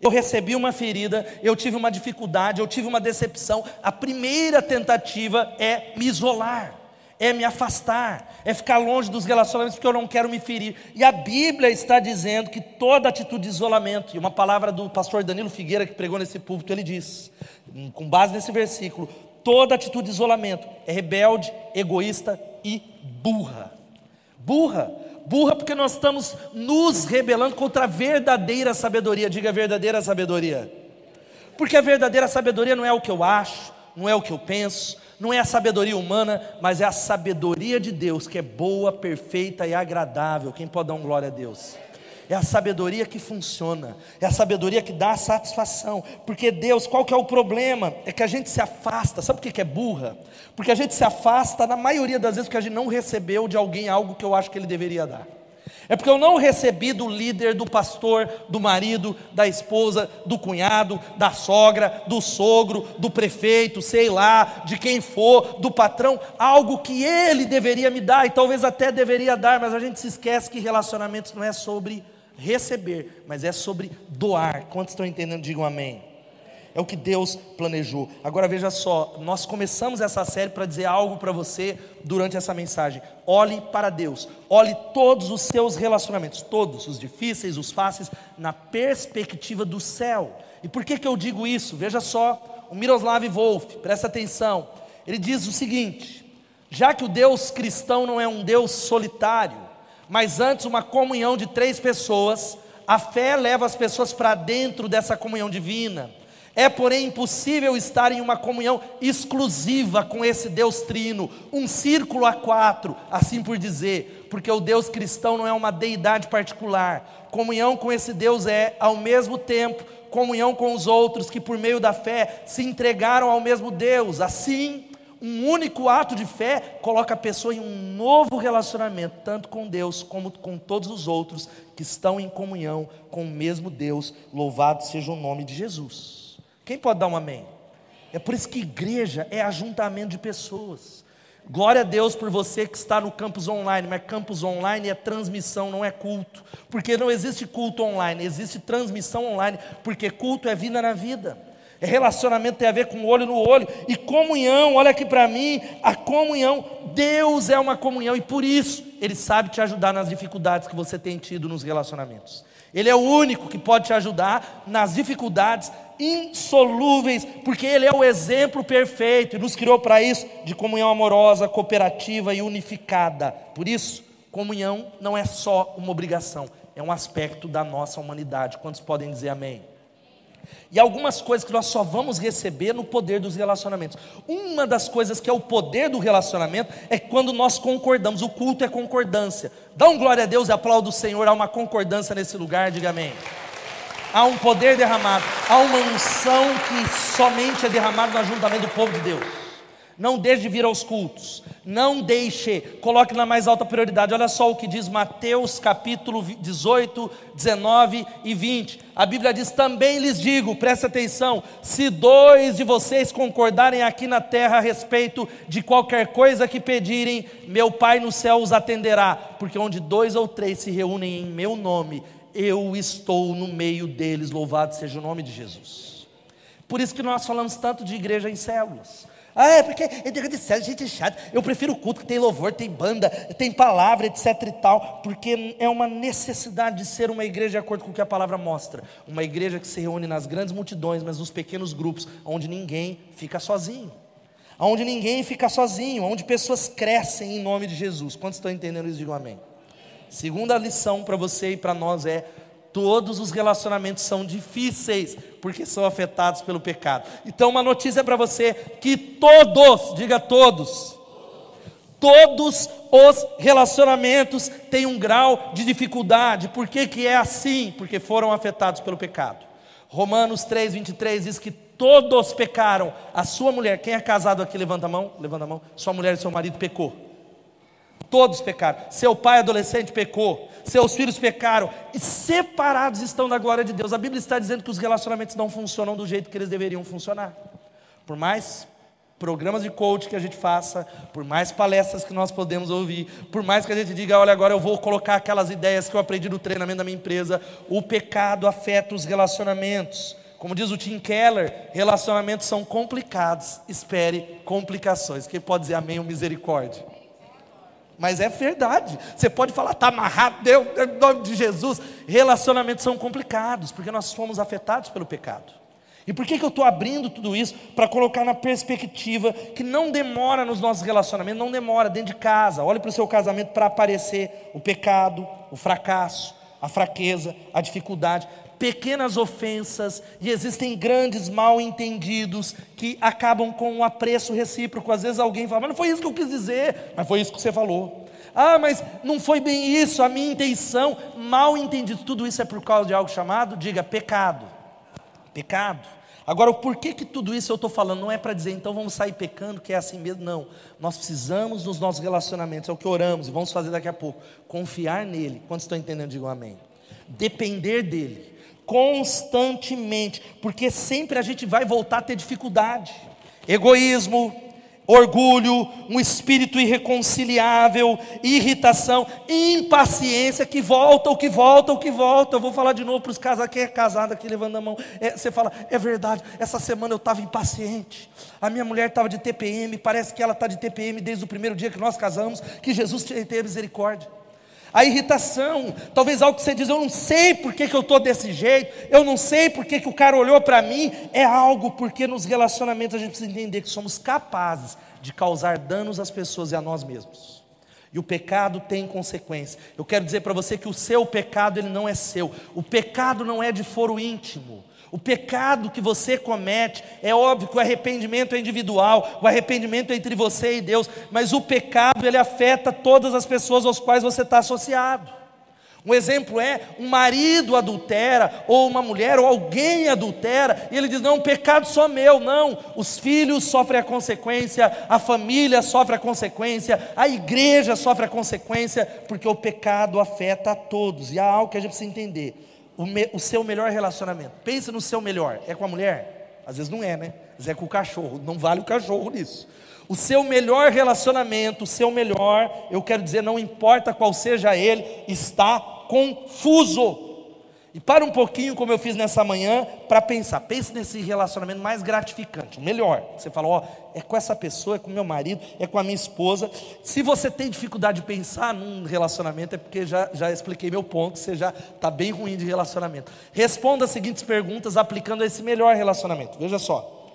S1: Eu recebi uma ferida, eu tive uma dificuldade, eu tive uma decepção. A primeira tentativa é me isolar é me afastar, é ficar longe dos relacionamentos porque eu não quero me ferir. E a Bíblia está dizendo que toda atitude de isolamento, e uma palavra do pastor Danilo Figueira que pregou nesse púlpito, ele diz, com base nesse versículo, toda atitude de isolamento é rebelde, egoísta e burra. Burra, burra porque nós estamos nos rebelando contra a verdadeira sabedoria. Diga a verdadeira sabedoria. Porque a verdadeira sabedoria não é o que eu acho, não é o que eu penso, não é a sabedoria humana, mas é a sabedoria de Deus, que é boa, perfeita e agradável. Quem pode dar um glória a Deus? É a sabedoria que funciona, é a sabedoria que dá satisfação. Porque Deus, qual que é o problema? É que a gente se afasta. Sabe por que é burra? Porque a gente se afasta, na maioria das vezes, porque a gente não recebeu de alguém algo que eu acho que ele deveria dar. É porque eu não recebi do líder, do pastor, do marido, da esposa, do cunhado, da sogra, do sogro, do prefeito, sei lá, de quem for, do patrão, algo que ele deveria me dar e talvez até deveria dar, mas a gente se esquece que relacionamentos não é sobre receber, mas é sobre doar. Quantos estão entendendo? Digam amém. É o que Deus planejou. Agora veja só, nós começamos essa série para dizer algo para você durante essa mensagem. Olhe para Deus. Olhe todos os seus relacionamentos, todos, os difíceis, os fáceis, na perspectiva do céu. E por que, que eu digo isso? Veja só, o Miroslav Wolf, presta atenção. Ele diz o seguinte: já que o Deus cristão não é um Deus solitário, mas antes uma comunhão de três pessoas, a fé leva as pessoas para dentro dessa comunhão divina é, porém, impossível estar em uma comunhão exclusiva com esse Deus trino, um círculo a quatro, assim por dizer, porque o Deus cristão não é uma deidade particular. Comunhão com esse Deus é, ao mesmo tempo, comunhão com os outros que, por meio da fé, se entregaram ao mesmo Deus. Assim, um único ato de fé coloca a pessoa em um novo relacionamento, tanto com Deus como com todos os outros que estão em comunhão com o mesmo Deus. Louvado seja o nome de Jesus. Quem pode dar um amém? É por isso que igreja é ajuntamento de pessoas. Glória a Deus por você que está no campus online, mas campus online é transmissão, não é culto. Porque não existe culto online, existe transmissão online, porque culto é vida na vida. É relacionamento tem a ver com olho no olho e comunhão. Olha aqui para mim, a comunhão. Deus é uma comunhão e por isso ele sabe te ajudar nas dificuldades que você tem tido nos relacionamentos. Ele é o único que pode te ajudar nas dificuldades insolúveis, porque Ele é o exemplo perfeito e nos criou para isso, de comunhão amorosa, cooperativa e unificada. Por isso, comunhão não é só uma obrigação, é um aspecto da nossa humanidade. Quantos podem dizer amém? E algumas coisas que nós só vamos receber no poder dos relacionamentos. Uma das coisas que é o poder do relacionamento é quando nós concordamos. O culto é concordância. Dá um glória a Deus e aplauda o Senhor. Há uma concordância nesse lugar, diga amém. Há um poder derramado, há uma unção que somente é derramada no ajuntamento do povo de Deus. Não deixe de vir aos cultos. Não deixe, coloque na mais alta prioridade. Olha só o que diz Mateus capítulo 18, 19 e 20. A Bíblia diz: Também lhes digo, presta atenção: se dois de vocês concordarem aqui na terra a respeito de qualquer coisa que pedirem, meu Pai no céu os atenderá. Porque onde dois ou três se reúnem em meu nome, eu estou no meio deles. Louvado seja o nome de Jesus. Por isso que nós falamos tanto de igreja em células. Ah, é porque igreja de célula, gente chata. Eu prefiro o culto que tem louvor, tem banda, tem palavra, etc e tal, porque é uma necessidade de ser uma igreja de acordo com o que a palavra mostra. Uma igreja que se reúne nas grandes multidões, mas nos pequenos grupos, onde ninguém fica sozinho. Onde ninguém fica sozinho, onde pessoas crescem em nome de Jesus. Quantos estão entendendo isso? Digam amém. Segunda lição para você e para nós é: todos os relacionamentos são difíceis, porque são afetados pelo pecado. Então, uma notícia para você: que todos, diga todos, todos os relacionamentos têm um grau de dificuldade. Por que, que é assim? Porque foram afetados pelo pecado. Romanos 3, 23 diz que todos pecaram. A sua mulher, quem é casado aqui, levanta a mão, levanta a mão. Sua mulher e seu marido pecou. Todos pecaram. Seu pai adolescente pecou. Seus filhos pecaram. E separados estão da glória de Deus. A Bíblia está dizendo que os relacionamentos não funcionam do jeito que eles deveriam funcionar. Por mais programas de coach que a gente faça, por mais palestras que nós podemos ouvir, por mais que a gente diga, olha, agora eu vou colocar aquelas ideias que eu aprendi no treinamento da minha empresa, o pecado afeta os relacionamentos. Como diz o Tim Keller, relacionamentos são complicados, espere complicações. Quem pode dizer amém ou misericórdia? Mas é verdade. Você pode falar, está amarrado, Deus, em nome de Jesus. Relacionamentos são complicados, porque nós fomos afetados pelo pecado. E por que, que eu estou abrindo tudo isso? Para colocar na perspectiva que não demora nos nossos relacionamentos, não demora dentro de casa. Olhe para o seu casamento para aparecer o pecado, o fracasso, a fraqueza, a dificuldade pequenas ofensas e existem grandes mal entendidos que acabam com um apreço recíproco. Às vezes alguém fala, mas não foi isso que eu quis dizer, mas foi isso que você falou. Ah, mas não foi bem isso, a minha intenção, mal entendido. Tudo isso é por causa de algo chamado, diga, pecado. Pecado. Agora, o porquê que tudo isso eu estou falando? Não é para dizer, então vamos sair pecando, que é assim mesmo, não. Nós precisamos nos nossos relacionamentos, é o que oramos e vamos fazer daqui a pouco. Confiar nele. Quantos estão entendendo? Digam amém. Depender dele constantemente, porque sempre a gente vai voltar a ter dificuldade. Egoísmo, orgulho, um espírito irreconciliável, irritação, impaciência, que volta, o que volta, o que volta. Eu vou falar de novo para os casados, quem é casado aqui levando a mão. É, você fala, é verdade, essa semana eu estava impaciente, a minha mulher estava de TPM, parece que ela está de TPM desde o primeiro dia que nós casamos, que Jesus tenha misericórdia a irritação, talvez algo que você diz, eu não sei por que, que eu estou desse jeito, eu não sei por que, que o cara olhou para mim, é algo porque nos relacionamentos a gente precisa entender que somos capazes de causar danos às pessoas e a nós mesmos. E o pecado tem consequência. Eu quero dizer para você que o seu pecado ele não é seu. O pecado não é de foro íntimo. O pecado que você comete, é óbvio que o arrependimento é individual, o arrependimento é entre você e Deus, mas o pecado ele afeta todas as pessoas aos quais você está associado. Um exemplo é um marido adultera, ou uma mulher, ou alguém adultera, e ele diz: Não, pecado só meu, não. Os filhos sofrem a consequência, a família sofre a consequência, a igreja sofre a consequência, porque o pecado afeta a todos, e há algo que a gente precisa entender o, me, o seu melhor relacionamento. Pensa no seu melhor. É com a mulher? Às vezes não é, né? Vezes é com o cachorro. Não vale o cachorro nisso. O seu melhor relacionamento, o seu melhor, eu quero dizer, não importa qual seja ele, está confuso. E para um pouquinho, como eu fiz nessa manhã, para pensar. Pense nesse relacionamento mais gratificante, o melhor. Você fala, ó, é com essa pessoa, é com meu marido, é com a minha esposa. Se você tem dificuldade de pensar num relacionamento, é porque já, já expliquei meu ponto, você já está bem ruim de relacionamento. Responda as seguintes perguntas aplicando a esse melhor relacionamento. Veja só.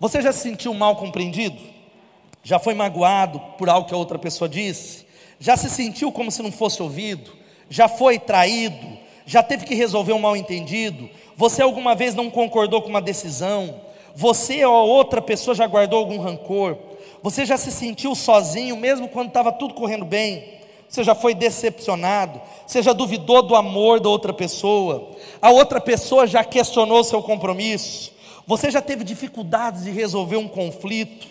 S1: Você já se sentiu mal compreendido? Já foi magoado por algo que a outra pessoa disse? Já se sentiu como se não fosse ouvido? Já foi traído? Já teve que resolver um mal entendido, Você alguma vez não concordou com uma decisão? Você ou outra pessoa já guardou algum rancor? Você já se sentiu sozinho, mesmo quando estava tudo correndo bem? Você já foi decepcionado? Você já duvidou do amor da outra pessoa? A outra pessoa já questionou seu compromisso? Você já teve dificuldades de resolver um conflito?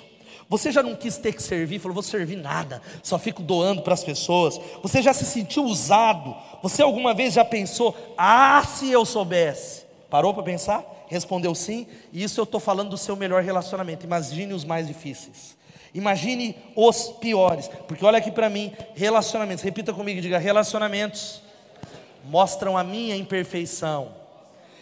S1: Você já não quis ter que servir, falou, vou servir nada, só fico doando para as pessoas. Você já se sentiu usado? Você alguma vez já pensou, ah, se eu soubesse? Parou para pensar? Respondeu sim, e isso eu estou falando do seu melhor relacionamento. Imagine os mais difíceis. Imagine os piores, porque olha aqui para mim, relacionamentos, repita comigo, diga: relacionamentos mostram a minha imperfeição.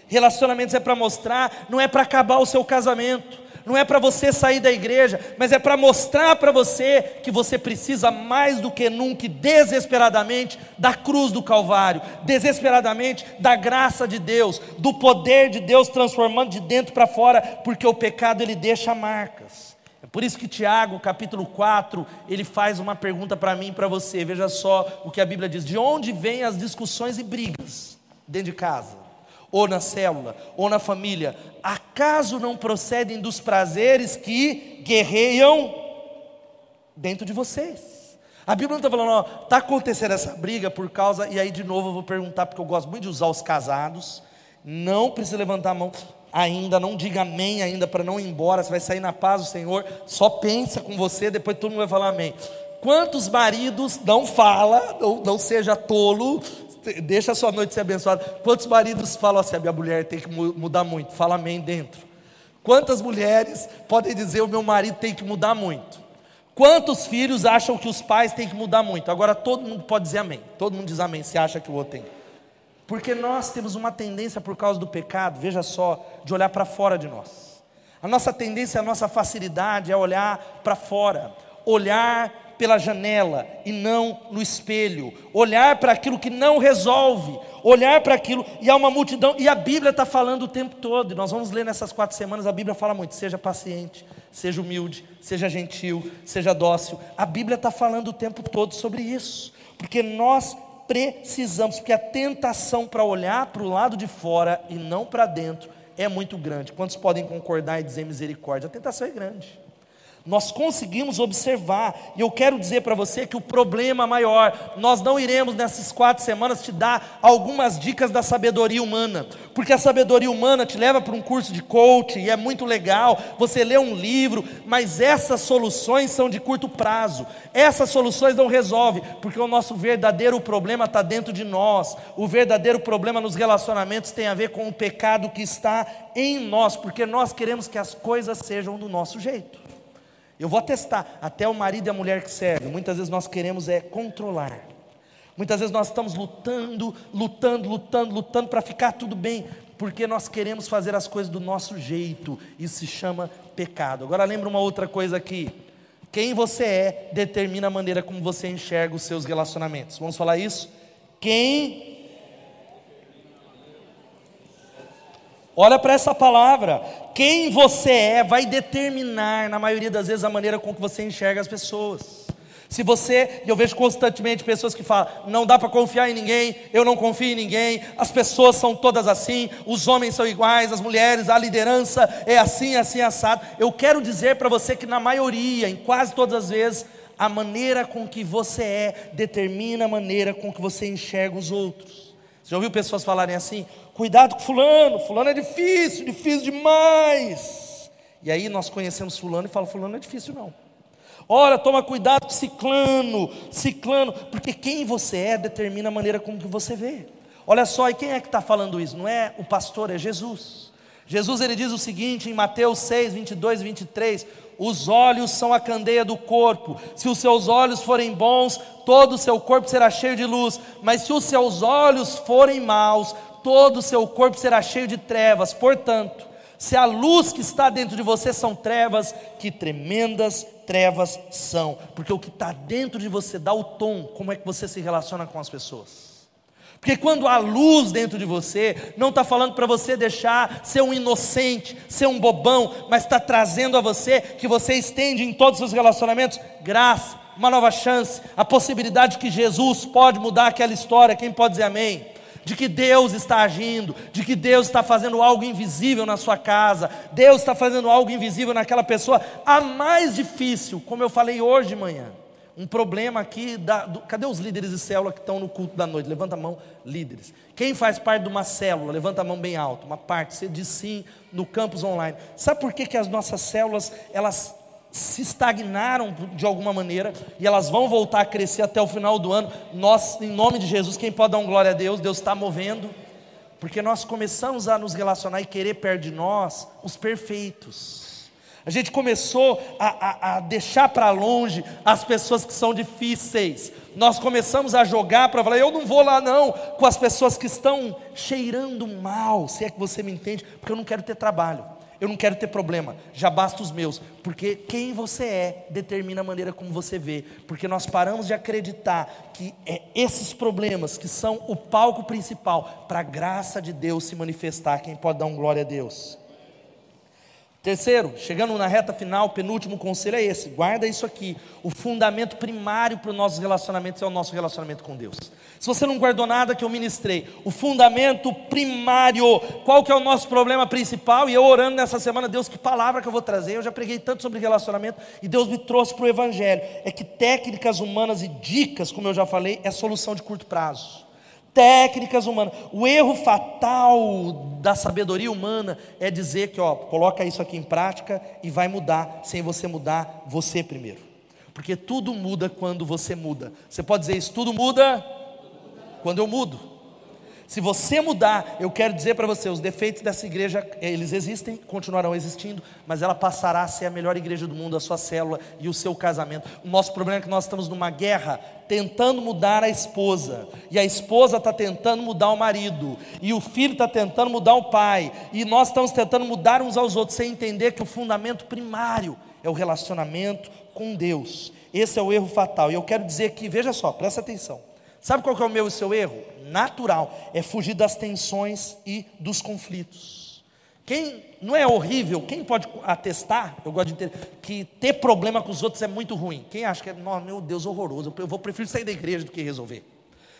S1: Relacionamentos é para mostrar, não é para acabar o seu casamento, não é para você sair da igreja, mas é para mostrar para você que você precisa mais do que nunca, desesperadamente, da cruz do Calvário, desesperadamente da graça de Deus, do poder de Deus transformando de dentro para fora, porque o pecado ele deixa marcas. Por isso que Tiago, capítulo 4, ele faz uma pergunta para mim e para você. Veja só o que a Bíblia diz: de onde vêm as discussões e brigas dentro de casa, ou na célula, ou na família? Acaso não procedem dos prazeres que guerreiam dentro de vocês? A Bíblia não está falando, está acontecendo essa briga por causa, e aí de novo eu vou perguntar, porque eu gosto muito de usar os casados, não precisa levantar a mão, ainda, não diga amém ainda para não ir embora, você vai sair na paz do Senhor, só pensa com você, depois todo mundo vai falar amém. Quantos maridos não fala, não, não seja tolo, deixa a sua noite ser abençoada. Quantos maridos falam assim, a minha mulher tem que mudar muito? Fala amém dentro. Quantas mulheres podem dizer o meu marido tem que mudar muito? Quantos filhos acham que os pais têm que mudar muito? Agora todo mundo pode dizer amém. Todo mundo diz amém se acha que o outro tem. Porque nós temos uma tendência, por causa do pecado, veja só, de olhar para fora de nós. A nossa tendência, a nossa facilidade é olhar para fora, olhar pela janela e não no espelho, olhar para aquilo que não resolve, olhar para aquilo, e há uma multidão, e a Bíblia está falando o tempo todo, e nós vamos ler nessas quatro semanas, a Bíblia fala muito: seja paciente, seja humilde, seja gentil, seja dócil. A Bíblia está falando o tempo todo sobre isso, porque nós precisamos, porque a tentação para olhar para o lado de fora e não para dentro é muito grande. Quantos podem concordar e dizer misericórdia? A tentação é grande nós conseguimos observar, e eu quero dizer para você que o problema maior, nós não iremos nessas quatro semanas te dar algumas dicas da sabedoria humana, porque a sabedoria humana te leva para um curso de coaching, e é muito legal, você lê um livro, mas essas soluções são de curto prazo, essas soluções não resolvem, porque o nosso verdadeiro problema está dentro de nós, o verdadeiro problema nos relacionamentos tem a ver com o pecado que está em nós, porque nós queremos que as coisas sejam do nosso jeito. Eu vou atestar, até o marido e a mulher que servem, muitas vezes nós queremos é controlar. Muitas vezes nós estamos lutando, lutando, lutando, lutando para ficar tudo bem, porque nós queremos fazer as coisas do nosso jeito. Isso se chama pecado. Agora lembra uma outra coisa aqui. Quem você é determina a maneira como você enxerga os seus relacionamentos. Vamos falar isso? Quem Olha para essa palavra. Quem você é vai determinar, na maioria das vezes, a maneira com que você enxerga as pessoas. Se você, e eu vejo constantemente pessoas que falam, não dá para confiar em ninguém, eu não confio em ninguém, as pessoas são todas assim, os homens são iguais, as mulheres, a liderança é assim, assim, assado. Eu quero dizer para você que na maioria, em quase todas as vezes, a maneira com que você é determina a maneira com que você enxerga os outros. Você já ouviu pessoas falarem assim? Cuidado com fulano, fulano é difícil, difícil demais. E aí nós conhecemos fulano e falamos, fulano é difícil não. Ora, toma cuidado com ciclano, ciclano, porque quem você é determina a maneira como que você vê. Olha só, e quem é que está falando isso? Não é o pastor, é Jesus. Jesus ele diz o seguinte em Mateus 6, 22 e 23: Os olhos são a candeia do corpo, se os seus olhos forem bons, todo o seu corpo será cheio de luz, mas se os seus olhos forem maus, todo o seu corpo será cheio de trevas. Portanto, se a luz que está dentro de você são trevas, que tremendas trevas são, porque o que está dentro de você dá o tom, como é que você se relaciona com as pessoas. Porque quando há luz dentro de você, não está falando para você deixar ser um inocente, ser um bobão, mas está trazendo a você que você estende em todos os relacionamentos graça, uma nova chance, a possibilidade que Jesus pode mudar aquela história. Quem pode dizer amém? De que Deus está agindo, de que Deus está fazendo algo invisível na sua casa, Deus está fazendo algo invisível naquela pessoa, a mais difícil, como eu falei hoje de manhã. Um problema aqui, da, do, cadê os líderes de célula que estão no culto da noite? Levanta a mão, líderes. Quem faz parte de uma célula? Levanta a mão bem alto. Uma parte, você diz sim no campus online. Sabe por que, que as nossas células, elas se estagnaram de alguma maneira e elas vão voltar a crescer até o final do ano. Nós, em nome de Jesus, quem pode dar um glória a Deus? Deus está movendo, porque nós começamos a nos relacionar e querer perto de nós os perfeitos. A gente começou a, a, a deixar para longe as pessoas que são difíceis. Nós começamos a jogar para falar, eu não vou lá não, com as pessoas que estão cheirando mal, se é que você me entende, porque eu não quero ter trabalho. Eu não quero ter problema, já basta os meus, porque quem você é determina a maneira como você vê, porque nós paramos de acreditar que é esses problemas que são o palco principal para a graça de Deus se manifestar. Quem pode dar um glória a Deus? Terceiro, chegando na reta final, penúltimo conselho é esse: guarda isso aqui. O fundamento primário para os nossos relacionamentos é o nosso relacionamento com Deus. Se você não guardou nada que eu ministrei, o fundamento primário, qual que é o nosso problema principal? E eu orando nessa semana, Deus, que palavra que eu vou trazer? Eu já preguei tanto sobre relacionamento e Deus me trouxe para o Evangelho. É que técnicas humanas e dicas, como eu já falei, é solução de curto prazo técnicas humanas. O erro fatal da sabedoria humana é dizer que, ó, coloca isso aqui em prática e vai mudar, sem você mudar você primeiro. Porque tudo muda quando você muda. Você pode dizer isso, tudo muda quando eu mudo. Se você mudar, eu quero dizer para você, os defeitos dessa igreja, eles existem, continuarão existindo, mas ela passará a ser a melhor igreja do mundo, a sua célula e o seu casamento. O nosso problema é que nós estamos numa guerra tentando mudar a esposa, e a esposa está tentando mudar o marido, e o filho está tentando mudar o pai, e nós estamos tentando mudar uns aos outros, sem entender que o fundamento primário é o relacionamento com Deus. Esse é o erro fatal. E eu quero dizer que, veja só, presta atenção. Sabe qual que é o meu e o seu erro? Natural, é fugir das tensões e dos conflitos. Quem não é horrível, quem pode atestar, eu gosto de ter, que ter problema com os outros é muito ruim. Quem acha que é, meu Deus, horroroso, eu vou prefiro sair da igreja do que resolver.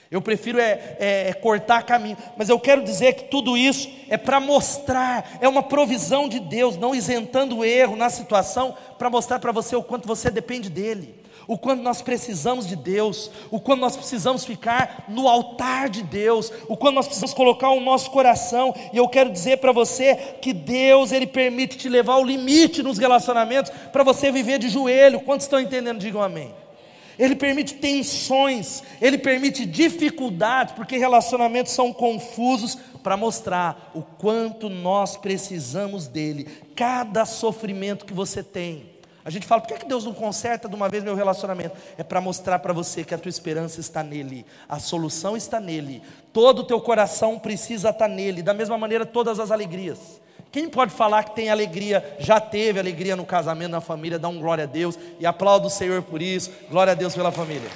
S1: Eu prefiro é, é, é cortar caminho, mas eu quero dizer que tudo isso é para mostrar, é uma provisão de Deus, não isentando o erro na situação, para mostrar para você o quanto você depende dEle o quanto nós precisamos de Deus, o quanto nós precisamos ficar no altar de Deus, o quanto nós precisamos colocar o nosso coração, e eu quero dizer para você que Deus, Ele permite te levar ao limite nos relacionamentos, para você viver de joelho, quantos estão entendendo? Digam amém. Ele permite tensões, Ele permite dificuldades, porque relacionamentos são confusos para mostrar o quanto nós precisamos dEle. Cada sofrimento que você tem, a gente fala, por que, Deus não conserta de uma vez meu relacionamento? É para mostrar para você que a tua esperança está nele, a solução está nele, todo o teu coração precisa estar nele, da mesma maneira todas as alegrias. Quem pode falar que tem alegria, já teve alegria no casamento, na família, dá um glória a Deus e aplauda o Senhor por isso, glória a Deus pela família.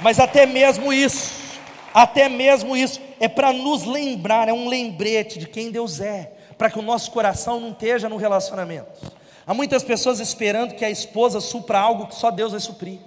S1: Mas até mesmo isso, até mesmo isso, é para nos lembrar, é um lembrete de quem Deus é, para que o nosso coração não esteja no relacionamento. Há muitas pessoas esperando que a esposa supra algo que só Deus vai suprir.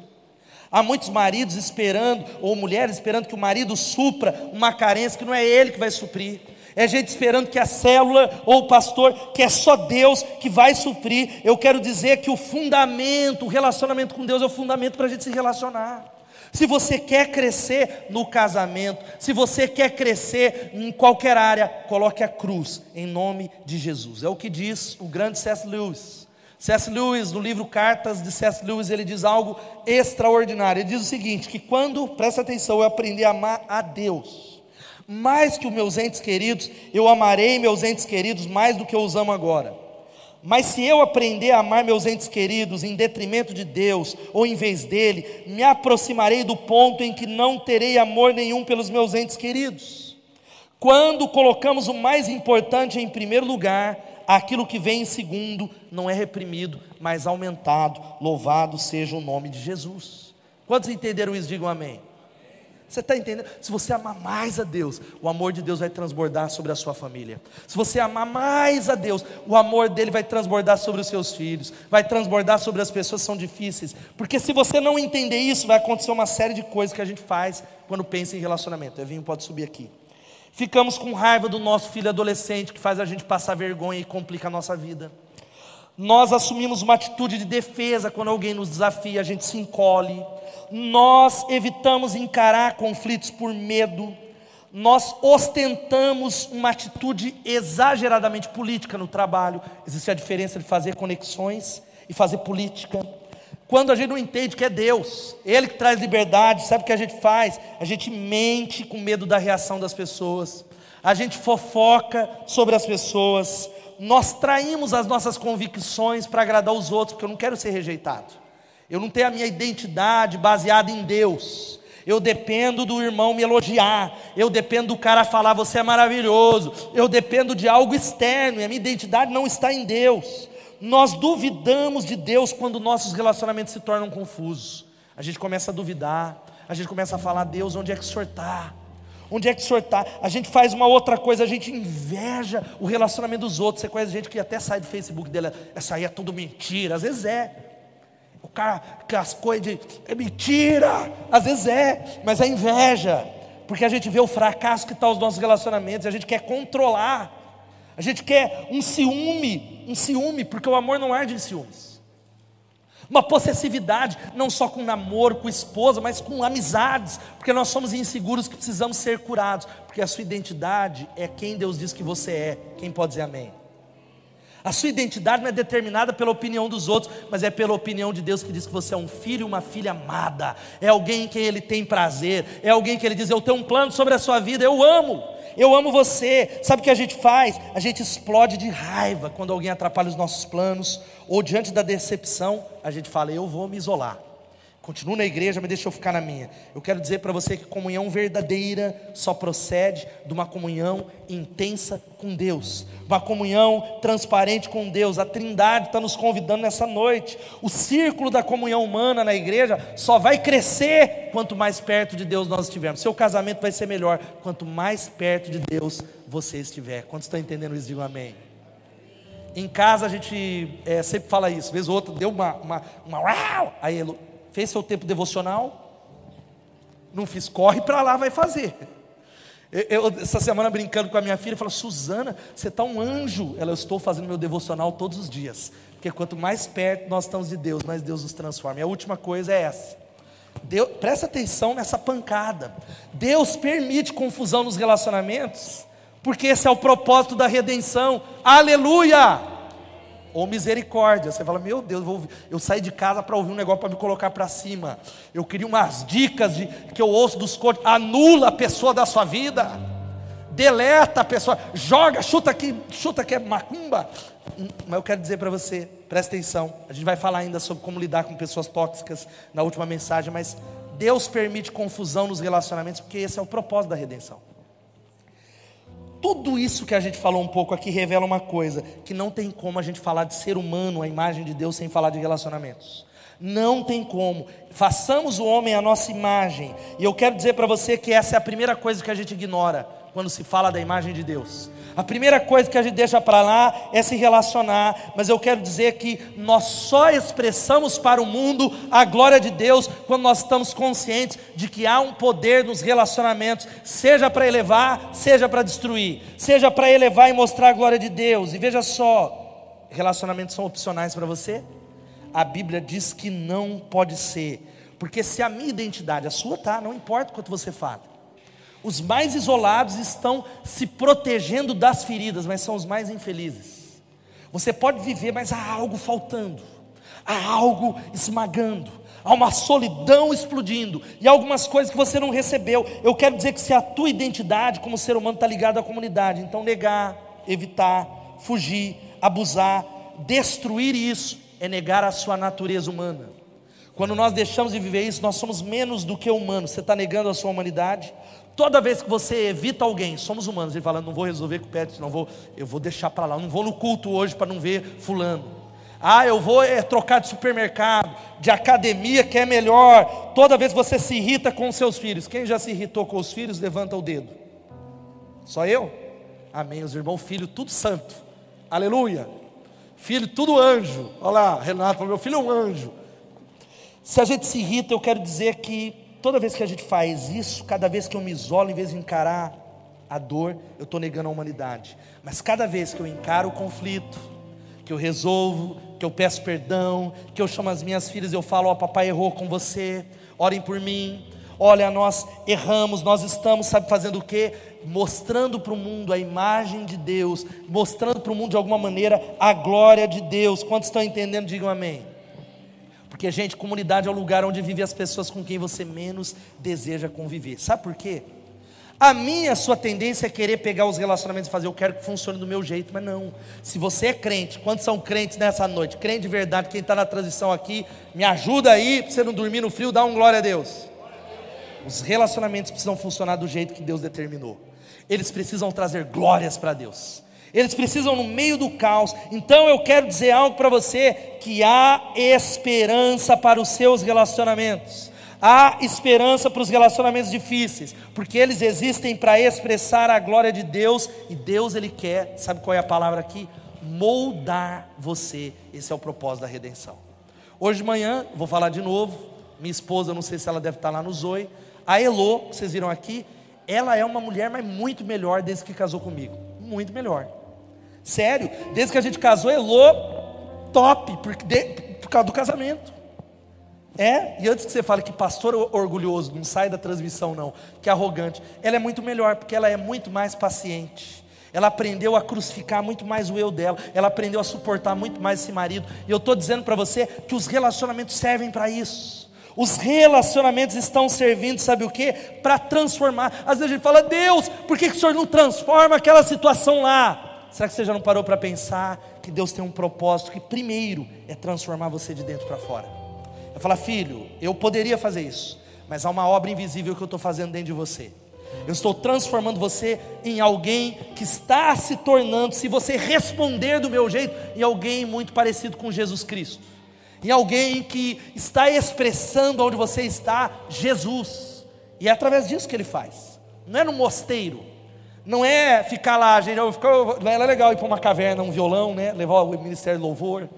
S1: Há muitos maridos esperando, ou mulheres esperando que o marido supra uma carência que não é ele que vai suprir. É gente esperando que a célula ou o pastor, que é só Deus que vai suprir. Eu quero dizer que o fundamento, o relacionamento com Deus é o fundamento para a gente se relacionar. Se você quer crescer no casamento, se você quer crescer em qualquer área, coloque a cruz em nome de Jesus. É o que diz o grande C.S. Lewis. C.S. Lewis, no livro Cartas de C.S. Lewis, ele diz algo extraordinário. Ele diz o seguinte: que quando, presta atenção, eu aprendi a amar a Deus, mais que os meus entes queridos, eu amarei meus entes queridos mais do que eu os amo agora. Mas se eu aprender a amar meus entes queridos em detrimento de Deus, ou em vez dele, me aproximarei do ponto em que não terei amor nenhum pelos meus entes queridos. Quando colocamos o mais importante em primeiro lugar, aquilo que vem em segundo não é reprimido, mas aumentado. Louvado seja o nome de Jesus. Quantos entenderam isso? Digam amém. Você está entendendo? Se você amar mais a Deus, o amor de Deus vai transbordar sobre a sua família. Se você amar mais a Deus, o amor dele vai transbordar sobre os seus filhos, vai transbordar sobre as pessoas que são difíceis. Porque se você não entender isso, vai acontecer uma série de coisas que a gente faz quando pensa em relacionamento. Evinho pode subir aqui. Ficamos com raiva do nosso filho adolescente que faz a gente passar vergonha e complica a nossa vida. Nós assumimos uma atitude de defesa quando alguém nos desafia, a gente se encolhe nós evitamos encarar conflitos por medo, nós ostentamos uma atitude exageradamente política no trabalho. Existe a diferença de fazer conexões e fazer política. Quando a gente não entende que é Deus, Ele que traz liberdade, sabe o que a gente faz? A gente mente com medo da reação das pessoas, a gente fofoca sobre as pessoas, nós traímos as nossas convicções para agradar os outros, porque eu não quero ser rejeitado. Eu não tenho a minha identidade baseada em Deus. Eu dependo do irmão me elogiar. Eu dependo do cara falar você é maravilhoso. Eu dependo de algo externo e a minha identidade não está em Deus. Nós duvidamos de Deus quando nossos relacionamentos se tornam confusos. A gente começa a duvidar. A gente começa a falar: Deus, onde é que senhor está? Onde é que senhor está? A gente faz uma outra coisa, a gente inveja o relacionamento dos outros. Você conhece gente que até sai do Facebook dele, essa aí é tudo mentira. Às vezes é o cara coisas de é mentira, às vezes é, mas é inveja, porque a gente vê o fracasso que está os nossos relacionamentos, a gente quer controlar, a gente quer um ciúme, um ciúme, porque o amor não arde em ciúmes. Uma possessividade, não só com namoro, com esposa, mas com amizades, porque nós somos inseguros que precisamos ser curados, porque a sua identidade é quem Deus diz que você é. Quem pode dizer amém? A sua identidade não é determinada pela opinião dos outros, mas é pela opinião de Deus que diz que você é um filho, uma filha amada, é alguém em quem Ele tem prazer, é alguém que Ele diz: Eu tenho um plano sobre a sua vida, eu amo, eu amo você. Sabe o que a gente faz? A gente explode de raiva quando alguém atrapalha os nossos planos, ou diante da decepção, a gente fala: Eu vou me isolar. Continuo na igreja, mas deixa eu ficar na minha. Eu quero dizer para você que comunhão verdadeira só procede de uma comunhão intensa com Deus, uma comunhão transparente com Deus. A Trindade está nos convidando nessa noite. O círculo da comunhão humana na igreja só vai crescer quanto mais perto de Deus nós estivermos. Seu casamento vai ser melhor quanto mais perto de Deus você estiver. Quantos estão entendendo isso? Digam amém. Em casa a gente é, sempre fala isso, vez ou outra deu uma, uma, uma aí ele Fez seu tempo devocional? Não fiz, corre para lá, vai fazer. Eu, essa semana brincando com a minha filha, falou: Suzana, você está um anjo. Ela, eu estou fazendo meu devocional todos os dias. Porque quanto mais perto nós estamos de Deus, mais Deus nos transforma. E a última coisa é essa. Deus, presta atenção nessa pancada. Deus permite confusão nos relacionamentos, porque esse é o propósito da redenção. Aleluia! Ou misericórdia. Você fala, meu Deus, eu, vou, eu saí de casa para ouvir um negócio para me colocar para cima. Eu queria umas dicas de, que eu ouço dos cortes. Anula a pessoa da sua vida. Deleta a pessoa. Joga, chuta aqui, chuta que é macumba. Mas eu quero dizer para você, presta atenção. A gente vai falar ainda sobre como lidar com pessoas tóxicas na última mensagem, mas Deus permite confusão nos relacionamentos, porque esse é o propósito da redenção tudo isso que a gente falou um pouco aqui revela uma coisa: que não tem como a gente falar de ser humano, a imagem de Deus, sem falar de relacionamentos. Não tem como. Façamos o homem a nossa imagem. E eu quero dizer para você que essa é a primeira coisa que a gente ignora quando se fala da imagem de Deus. A primeira coisa que a gente deixa para lá é se relacionar, mas eu quero dizer que nós só expressamos para o mundo a glória de Deus quando nós estamos conscientes de que há um poder nos relacionamentos, seja para elevar, seja para destruir, seja para elevar e mostrar a glória de Deus. E veja só, relacionamentos são opcionais para você? A Bíblia diz que não pode ser, porque se a minha identidade, a sua tá, não importa quanto você fala. Os mais isolados estão se protegendo das feridas, mas são os mais infelizes. Você pode viver, mas há algo faltando, há algo esmagando, há uma solidão explodindo e algumas coisas que você não recebeu. Eu quero dizer que se a tua identidade como ser humano está ligada à comunidade, então negar, evitar, fugir, abusar, destruir isso é negar a sua natureza humana. Quando nós deixamos de viver isso, nós somos menos do que humanos. Você está negando a sua humanidade, Toda vez que você evita alguém, somos humanos, ele fala, não vou resolver com o Pet, não vou, eu vou deixar para lá, não vou no culto hoje para não ver fulano. Ah, eu vou é, trocar de supermercado, de academia que é melhor. Toda vez que você se irrita com seus filhos, quem já se irritou com os filhos, levanta o dedo. Só eu? Amém, os irmãos, filho, tudo santo. Aleluia. Filho, tudo anjo. Olha lá, Renato falou: meu filho é um anjo. Se a gente se irrita, eu quero dizer que toda vez que a gente faz isso, cada vez que eu me isolo, em vez de encarar a dor, eu estou negando a humanidade. Mas cada vez que eu encaro o conflito, que eu resolvo, que eu peço perdão, que eu chamo as minhas filhas e eu falo: Ó, oh, papai errou com você, orem por mim. Olha, nós erramos, nós estamos, sabe, fazendo o quê? Mostrando para o mundo a imagem de Deus, mostrando para o mundo de alguma maneira a glória de Deus. Quantos estão entendendo? Digam amém. Porque, gente, comunidade é o lugar onde vive as pessoas com quem você menos deseja conviver. Sabe por quê? A minha, a sua tendência é querer pegar os relacionamentos e fazer, eu quero que funcione do meu jeito, mas não. Se você é crente, quantos são crentes nessa noite? Crente de verdade, quem está na transição aqui, me ajuda aí, para você não dormir no frio, dá um glória a Deus. Os relacionamentos precisam funcionar do jeito que Deus determinou. Eles precisam trazer glórias para Deus. Eles precisam no meio do caos. Então eu quero dizer algo para você que há esperança para os seus relacionamentos. Há esperança para os relacionamentos difíceis, porque eles existem para expressar a glória de Deus e Deus ele quer, sabe qual é a palavra aqui? Moldar você. Esse é o propósito da redenção. Hoje de manhã, vou falar de novo. Minha esposa, não sei se ela deve estar lá no Zoe. A Elo, vocês viram aqui, ela é uma mulher, mas muito melhor desde que casou comigo. Muito melhor. Sério, desde que a gente casou, Elo, top, por, de, por causa do casamento. É, e antes que você fale que pastor orgulhoso, não sai da transmissão não, que arrogante, ela é muito melhor, porque ela é muito mais paciente. Ela aprendeu a crucificar muito mais o eu dela, ela aprendeu a suportar muito mais esse marido. E eu estou dizendo para você que os relacionamentos servem para isso. Os relacionamentos estão servindo, sabe o que? Para transformar. Às vezes a gente fala, Deus, por que, que o Senhor não transforma aquela situação lá? Será que você já não parou para pensar que Deus tem um propósito que primeiro é transformar você de dentro para fora? Eu falo, filho, eu poderia fazer isso, mas há uma obra invisível que eu estou fazendo dentro de você. Eu estou transformando você em alguém que está se tornando, se você responder do meu jeito, em alguém muito parecido com Jesus Cristo. Em alguém que está expressando onde você está Jesus. E é através disso que ele faz. Não é no mosteiro. Não é ficar lá, gente. Era legal ir para uma caverna, um violão, né? Levar o ministério de louvor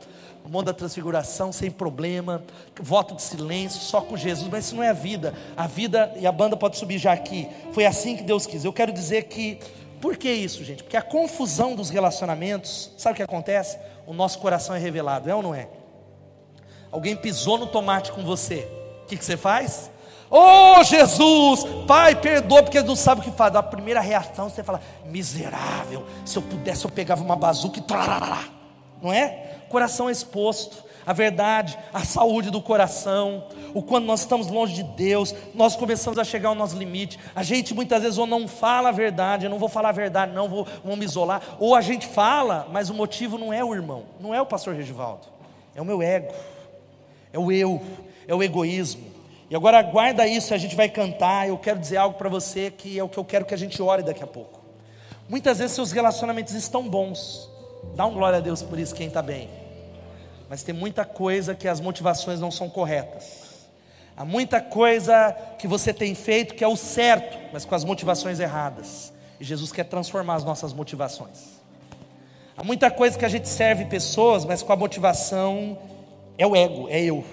S1: o mundo da transfiguração sem problema, voto de silêncio, só com Jesus, mas isso não é a vida. A vida, e a banda pode subir já aqui, foi assim que Deus quis. Eu quero dizer que, por que isso, gente? Porque a confusão dos relacionamentos, sabe o que acontece? O nosso coração é revelado, é ou não é? Alguém pisou no tomate com você, o que, que você faz? Oh Jesus, Pai, perdoa, porque não sabe o que faz. A primeira reação você fala, miserável, se eu pudesse eu pegava uma bazuca e. Não é? coração exposto, a verdade, a saúde do coração, o quando nós estamos longe de Deus, nós começamos a chegar ao nosso limite. A gente muitas vezes ou não fala a verdade, eu não vou falar a verdade, não vou, vou me isolar, ou a gente fala, mas o motivo não é o irmão, não é o pastor Regivaldo, é o meu ego, é o eu, é o egoísmo. E agora guarda isso, a gente vai cantar. Eu quero dizer algo para você que é o que eu quero que a gente ore daqui a pouco. Muitas vezes seus relacionamentos estão bons, Dá um glória a Deus por isso quem está bem. Mas tem muita coisa que as motivações não são corretas. Há muita coisa que você tem feito que é o certo, mas com as motivações erradas. E Jesus quer transformar as nossas motivações. Há muita coisa que a gente serve pessoas, mas com a motivação é o ego, é eu.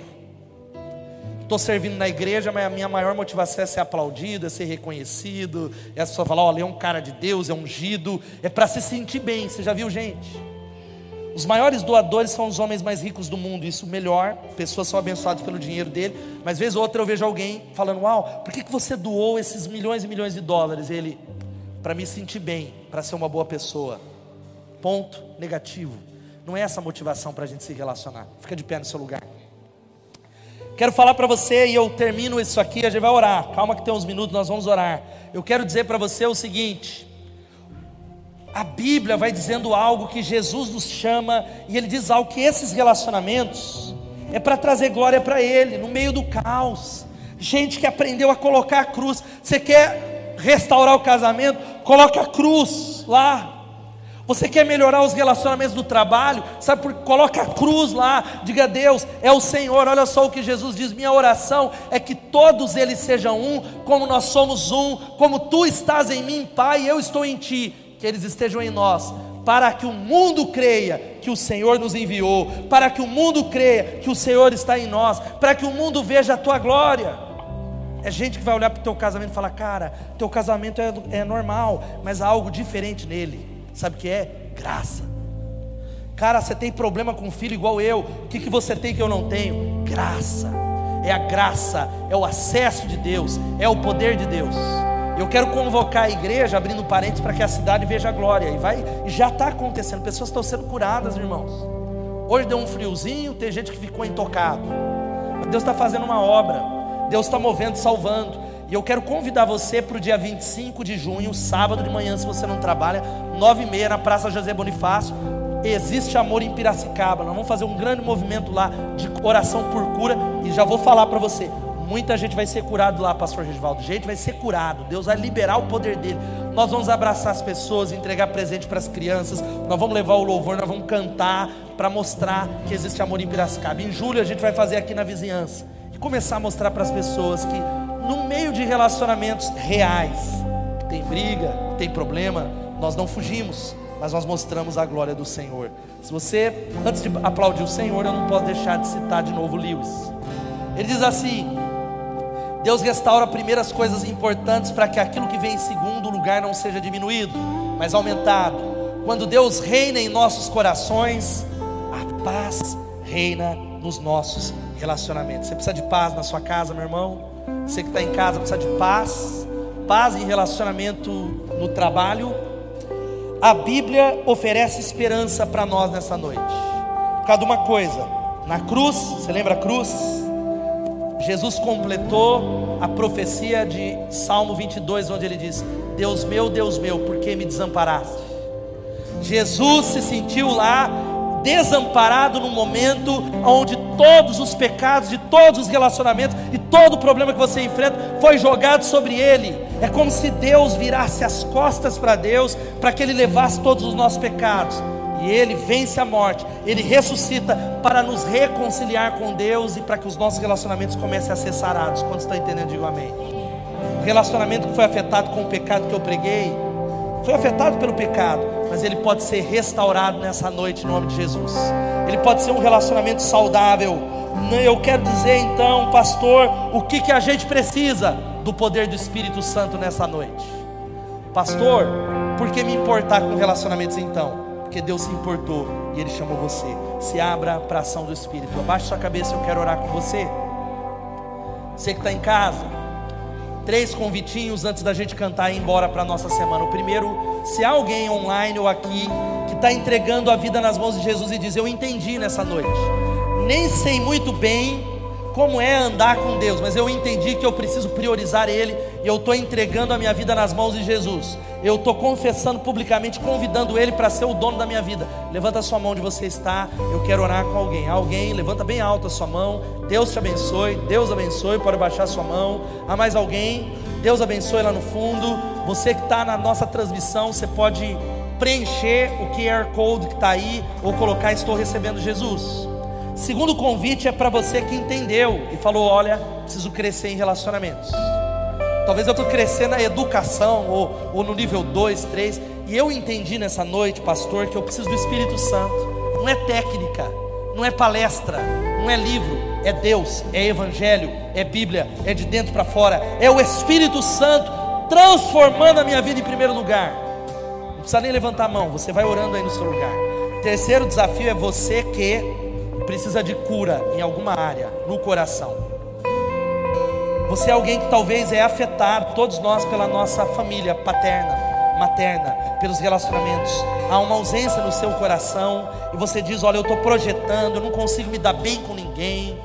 S1: Estou servindo na igreja, mas a minha maior motivação é ser aplaudido, é ser reconhecido, é só falar, olha, é um cara de Deus, é ungido, é para se sentir bem. Você já viu gente? Os maiores doadores são os homens mais ricos do mundo, isso melhor, pessoas são abençoadas pelo dinheiro dele, mas vez ou outra eu vejo alguém falando, uau, por que, que você doou esses milhões e milhões de dólares? Ele, para me sentir bem, para ser uma boa pessoa. Ponto negativo. Não é essa a motivação para a gente se relacionar. Fica de pé no seu lugar. Quero falar para você e eu termino isso aqui, a gente vai orar. Calma que tem uns minutos, nós vamos orar. Eu quero dizer para você o seguinte: a Bíblia vai dizendo algo que Jesus nos chama, e ele diz algo que esses relacionamentos é para trazer glória para Ele, no meio do caos. Gente que aprendeu a colocar a cruz. Você quer restaurar o casamento? Coloca a cruz lá. Você quer melhorar os relacionamentos do trabalho? Sabe por coloca a cruz lá, diga a Deus, é o Senhor. Olha só o que Jesus diz: "Minha oração é que todos eles sejam um, como nós somos um, como tu estás em mim, Pai, e eu estou em ti, que eles estejam em nós." Para que o mundo creia que o Senhor nos enviou, para que o mundo creia que o Senhor está em nós, para que o mundo veja a tua glória. É gente que vai olhar para o teu casamento e falar: Cara, teu casamento é, é normal, mas há algo diferente nele. Sabe o que é? Graça. Cara, você tem problema com um filho igual eu. O que, que você tem que eu não tenho? Graça. É a graça, é o acesso de Deus, é o poder de Deus. Eu quero convocar a igreja, abrindo parênteses, para que a cidade veja a glória. E vai, já está acontecendo. Pessoas estão sendo curadas, irmãos. Hoje deu um friozinho, tem gente que ficou intocado. Deus está fazendo uma obra. Deus está movendo, salvando. E eu quero convidar você para o dia 25 de junho, sábado de manhã, se você não trabalha, nove e meia, na Praça José Bonifácio. Existe amor em Piracicaba. Nós vamos fazer um grande movimento lá de oração por cura. E já vou falar para você: muita gente vai ser curado lá, Pastor Regivaldo. Gente vai ser curado. Deus vai liberar o poder dele. Nós vamos abraçar as pessoas, entregar presente para as crianças. Nós vamos levar o louvor, nós vamos cantar para mostrar que existe amor em Piracicaba. Em julho a gente vai fazer aqui na vizinhança e começar a mostrar para as pessoas que no meio de relacionamentos reais, tem briga, tem problema, nós não fugimos, mas nós mostramos a glória do Senhor. Se você, antes de aplaudir o Senhor, eu não posso deixar de citar de novo Lewis. Ele diz assim: Deus restaura primeiras coisas importantes para que aquilo que vem em segundo lugar não seja diminuído, mas aumentado. Quando Deus reina em nossos corações, a paz reina nos nossos relacionamentos. Você precisa de paz na sua casa, meu irmão? Você que está em casa precisa de paz, paz em relacionamento no trabalho. A Bíblia oferece esperança para nós nessa noite. Por causa de uma coisa, na cruz, você lembra a cruz? Jesus completou a profecia de Salmo 22, onde ele diz: Deus meu, Deus meu, por que me desamparaste? Jesus se sentiu lá desamparado no momento onde todos os pecados de todos os relacionamentos e todo o problema que você enfrenta foi jogado sobre ele. É como se Deus virasse as costas para Deus para que ele levasse todos os nossos pecados. E ele vence a morte, ele ressuscita para nos reconciliar com Deus e para que os nossos relacionamentos comecem a ser sarados. Quando estão entendendo, digo amém. O relacionamento que foi afetado com o pecado que eu preguei, foi afetado pelo pecado, mas ele pode ser restaurado nessa noite em nome de Jesus. Ele pode ser um relacionamento saudável. Eu quero dizer então, pastor, o que, que a gente precisa do poder do Espírito Santo nessa noite. Pastor, por que me importar com relacionamentos então? Porque Deus se importou e Ele chamou você. Se abra para a ação do Espírito. Abaixe sua cabeça, eu quero orar com você. Você que está em casa, três convitinhos antes da gente cantar e ir embora para a nossa semana. O primeiro, se há alguém online ou aqui que está entregando a vida nas mãos de Jesus e diz: Eu entendi nessa noite, nem sei muito bem como é andar com Deus, mas eu entendi que eu preciso priorizar Ele e eu estou entregando a minha vida nas mãos de Jesus. Eu estou confessando publicamente, convidando Ele para ser o dono da minha vida. Levanta a sua mão onde você está. Eu quero orar com alguém. Alguém, levanta bem alto a sua mão. Deus te abençoe. Deus abençoe. Pode baixar a sua mão. Há mais alguém? Deus abençoe lá no fundo. Você que está na nossa transmissão, você pode preencher o QR Code que está aí ou colocar Estou recebendo Jesus. Segundo convite é para você que entendeu e falou: Olha, preciso crescer em relacionamentos. Talvez eu estou crescendo na educação ou, ou no nível 2, 3. E eu entendi nessa noite, pastor, que eu preciso do Espírito Santo. Não é técnica, não é palestra, não é livro, é Deus, é Evangelho, é Bíblia, é de dentro para fora, é o Espírito Santo transformando a minha vida em primeiro lugar. Não precisa nem levantar a mão, você vai orando aí no seu lugar. Terceiro desafio é você que precisa de cura em alguma área, no coração. Você é alguém que talvez é afetado, todos nós, pela nossa família paterna, materna, pelos relacionamentos. Há uma ausência no seu coração e você diz: Olha, eu estou projetando, eu não consigo me dar bem com ninguém.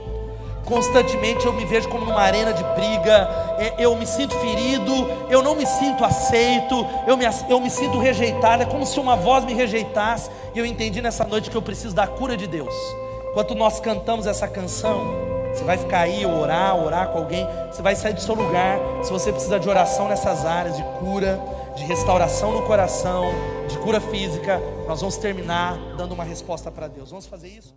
S1: Constantemente eu me vejo como numa arena de briga, é, eu me sinto ferido, eu não me sinto aceito, eu me, eu me sinto rejeitado, é como se uma voz me rejeitasse. E eu entendi nessa noite que eu preciso da cura de Deus. Enquanto nós cantamos essa canção, você vai ficar aí, orar, orar com alguém, você vai sair do seu lugar. Se você precisa de oração nessas áreas, de cura, de restauração no coração, de cura física. Nós vamos terminar dando uma resposta para Deus. Vamos fazer isso?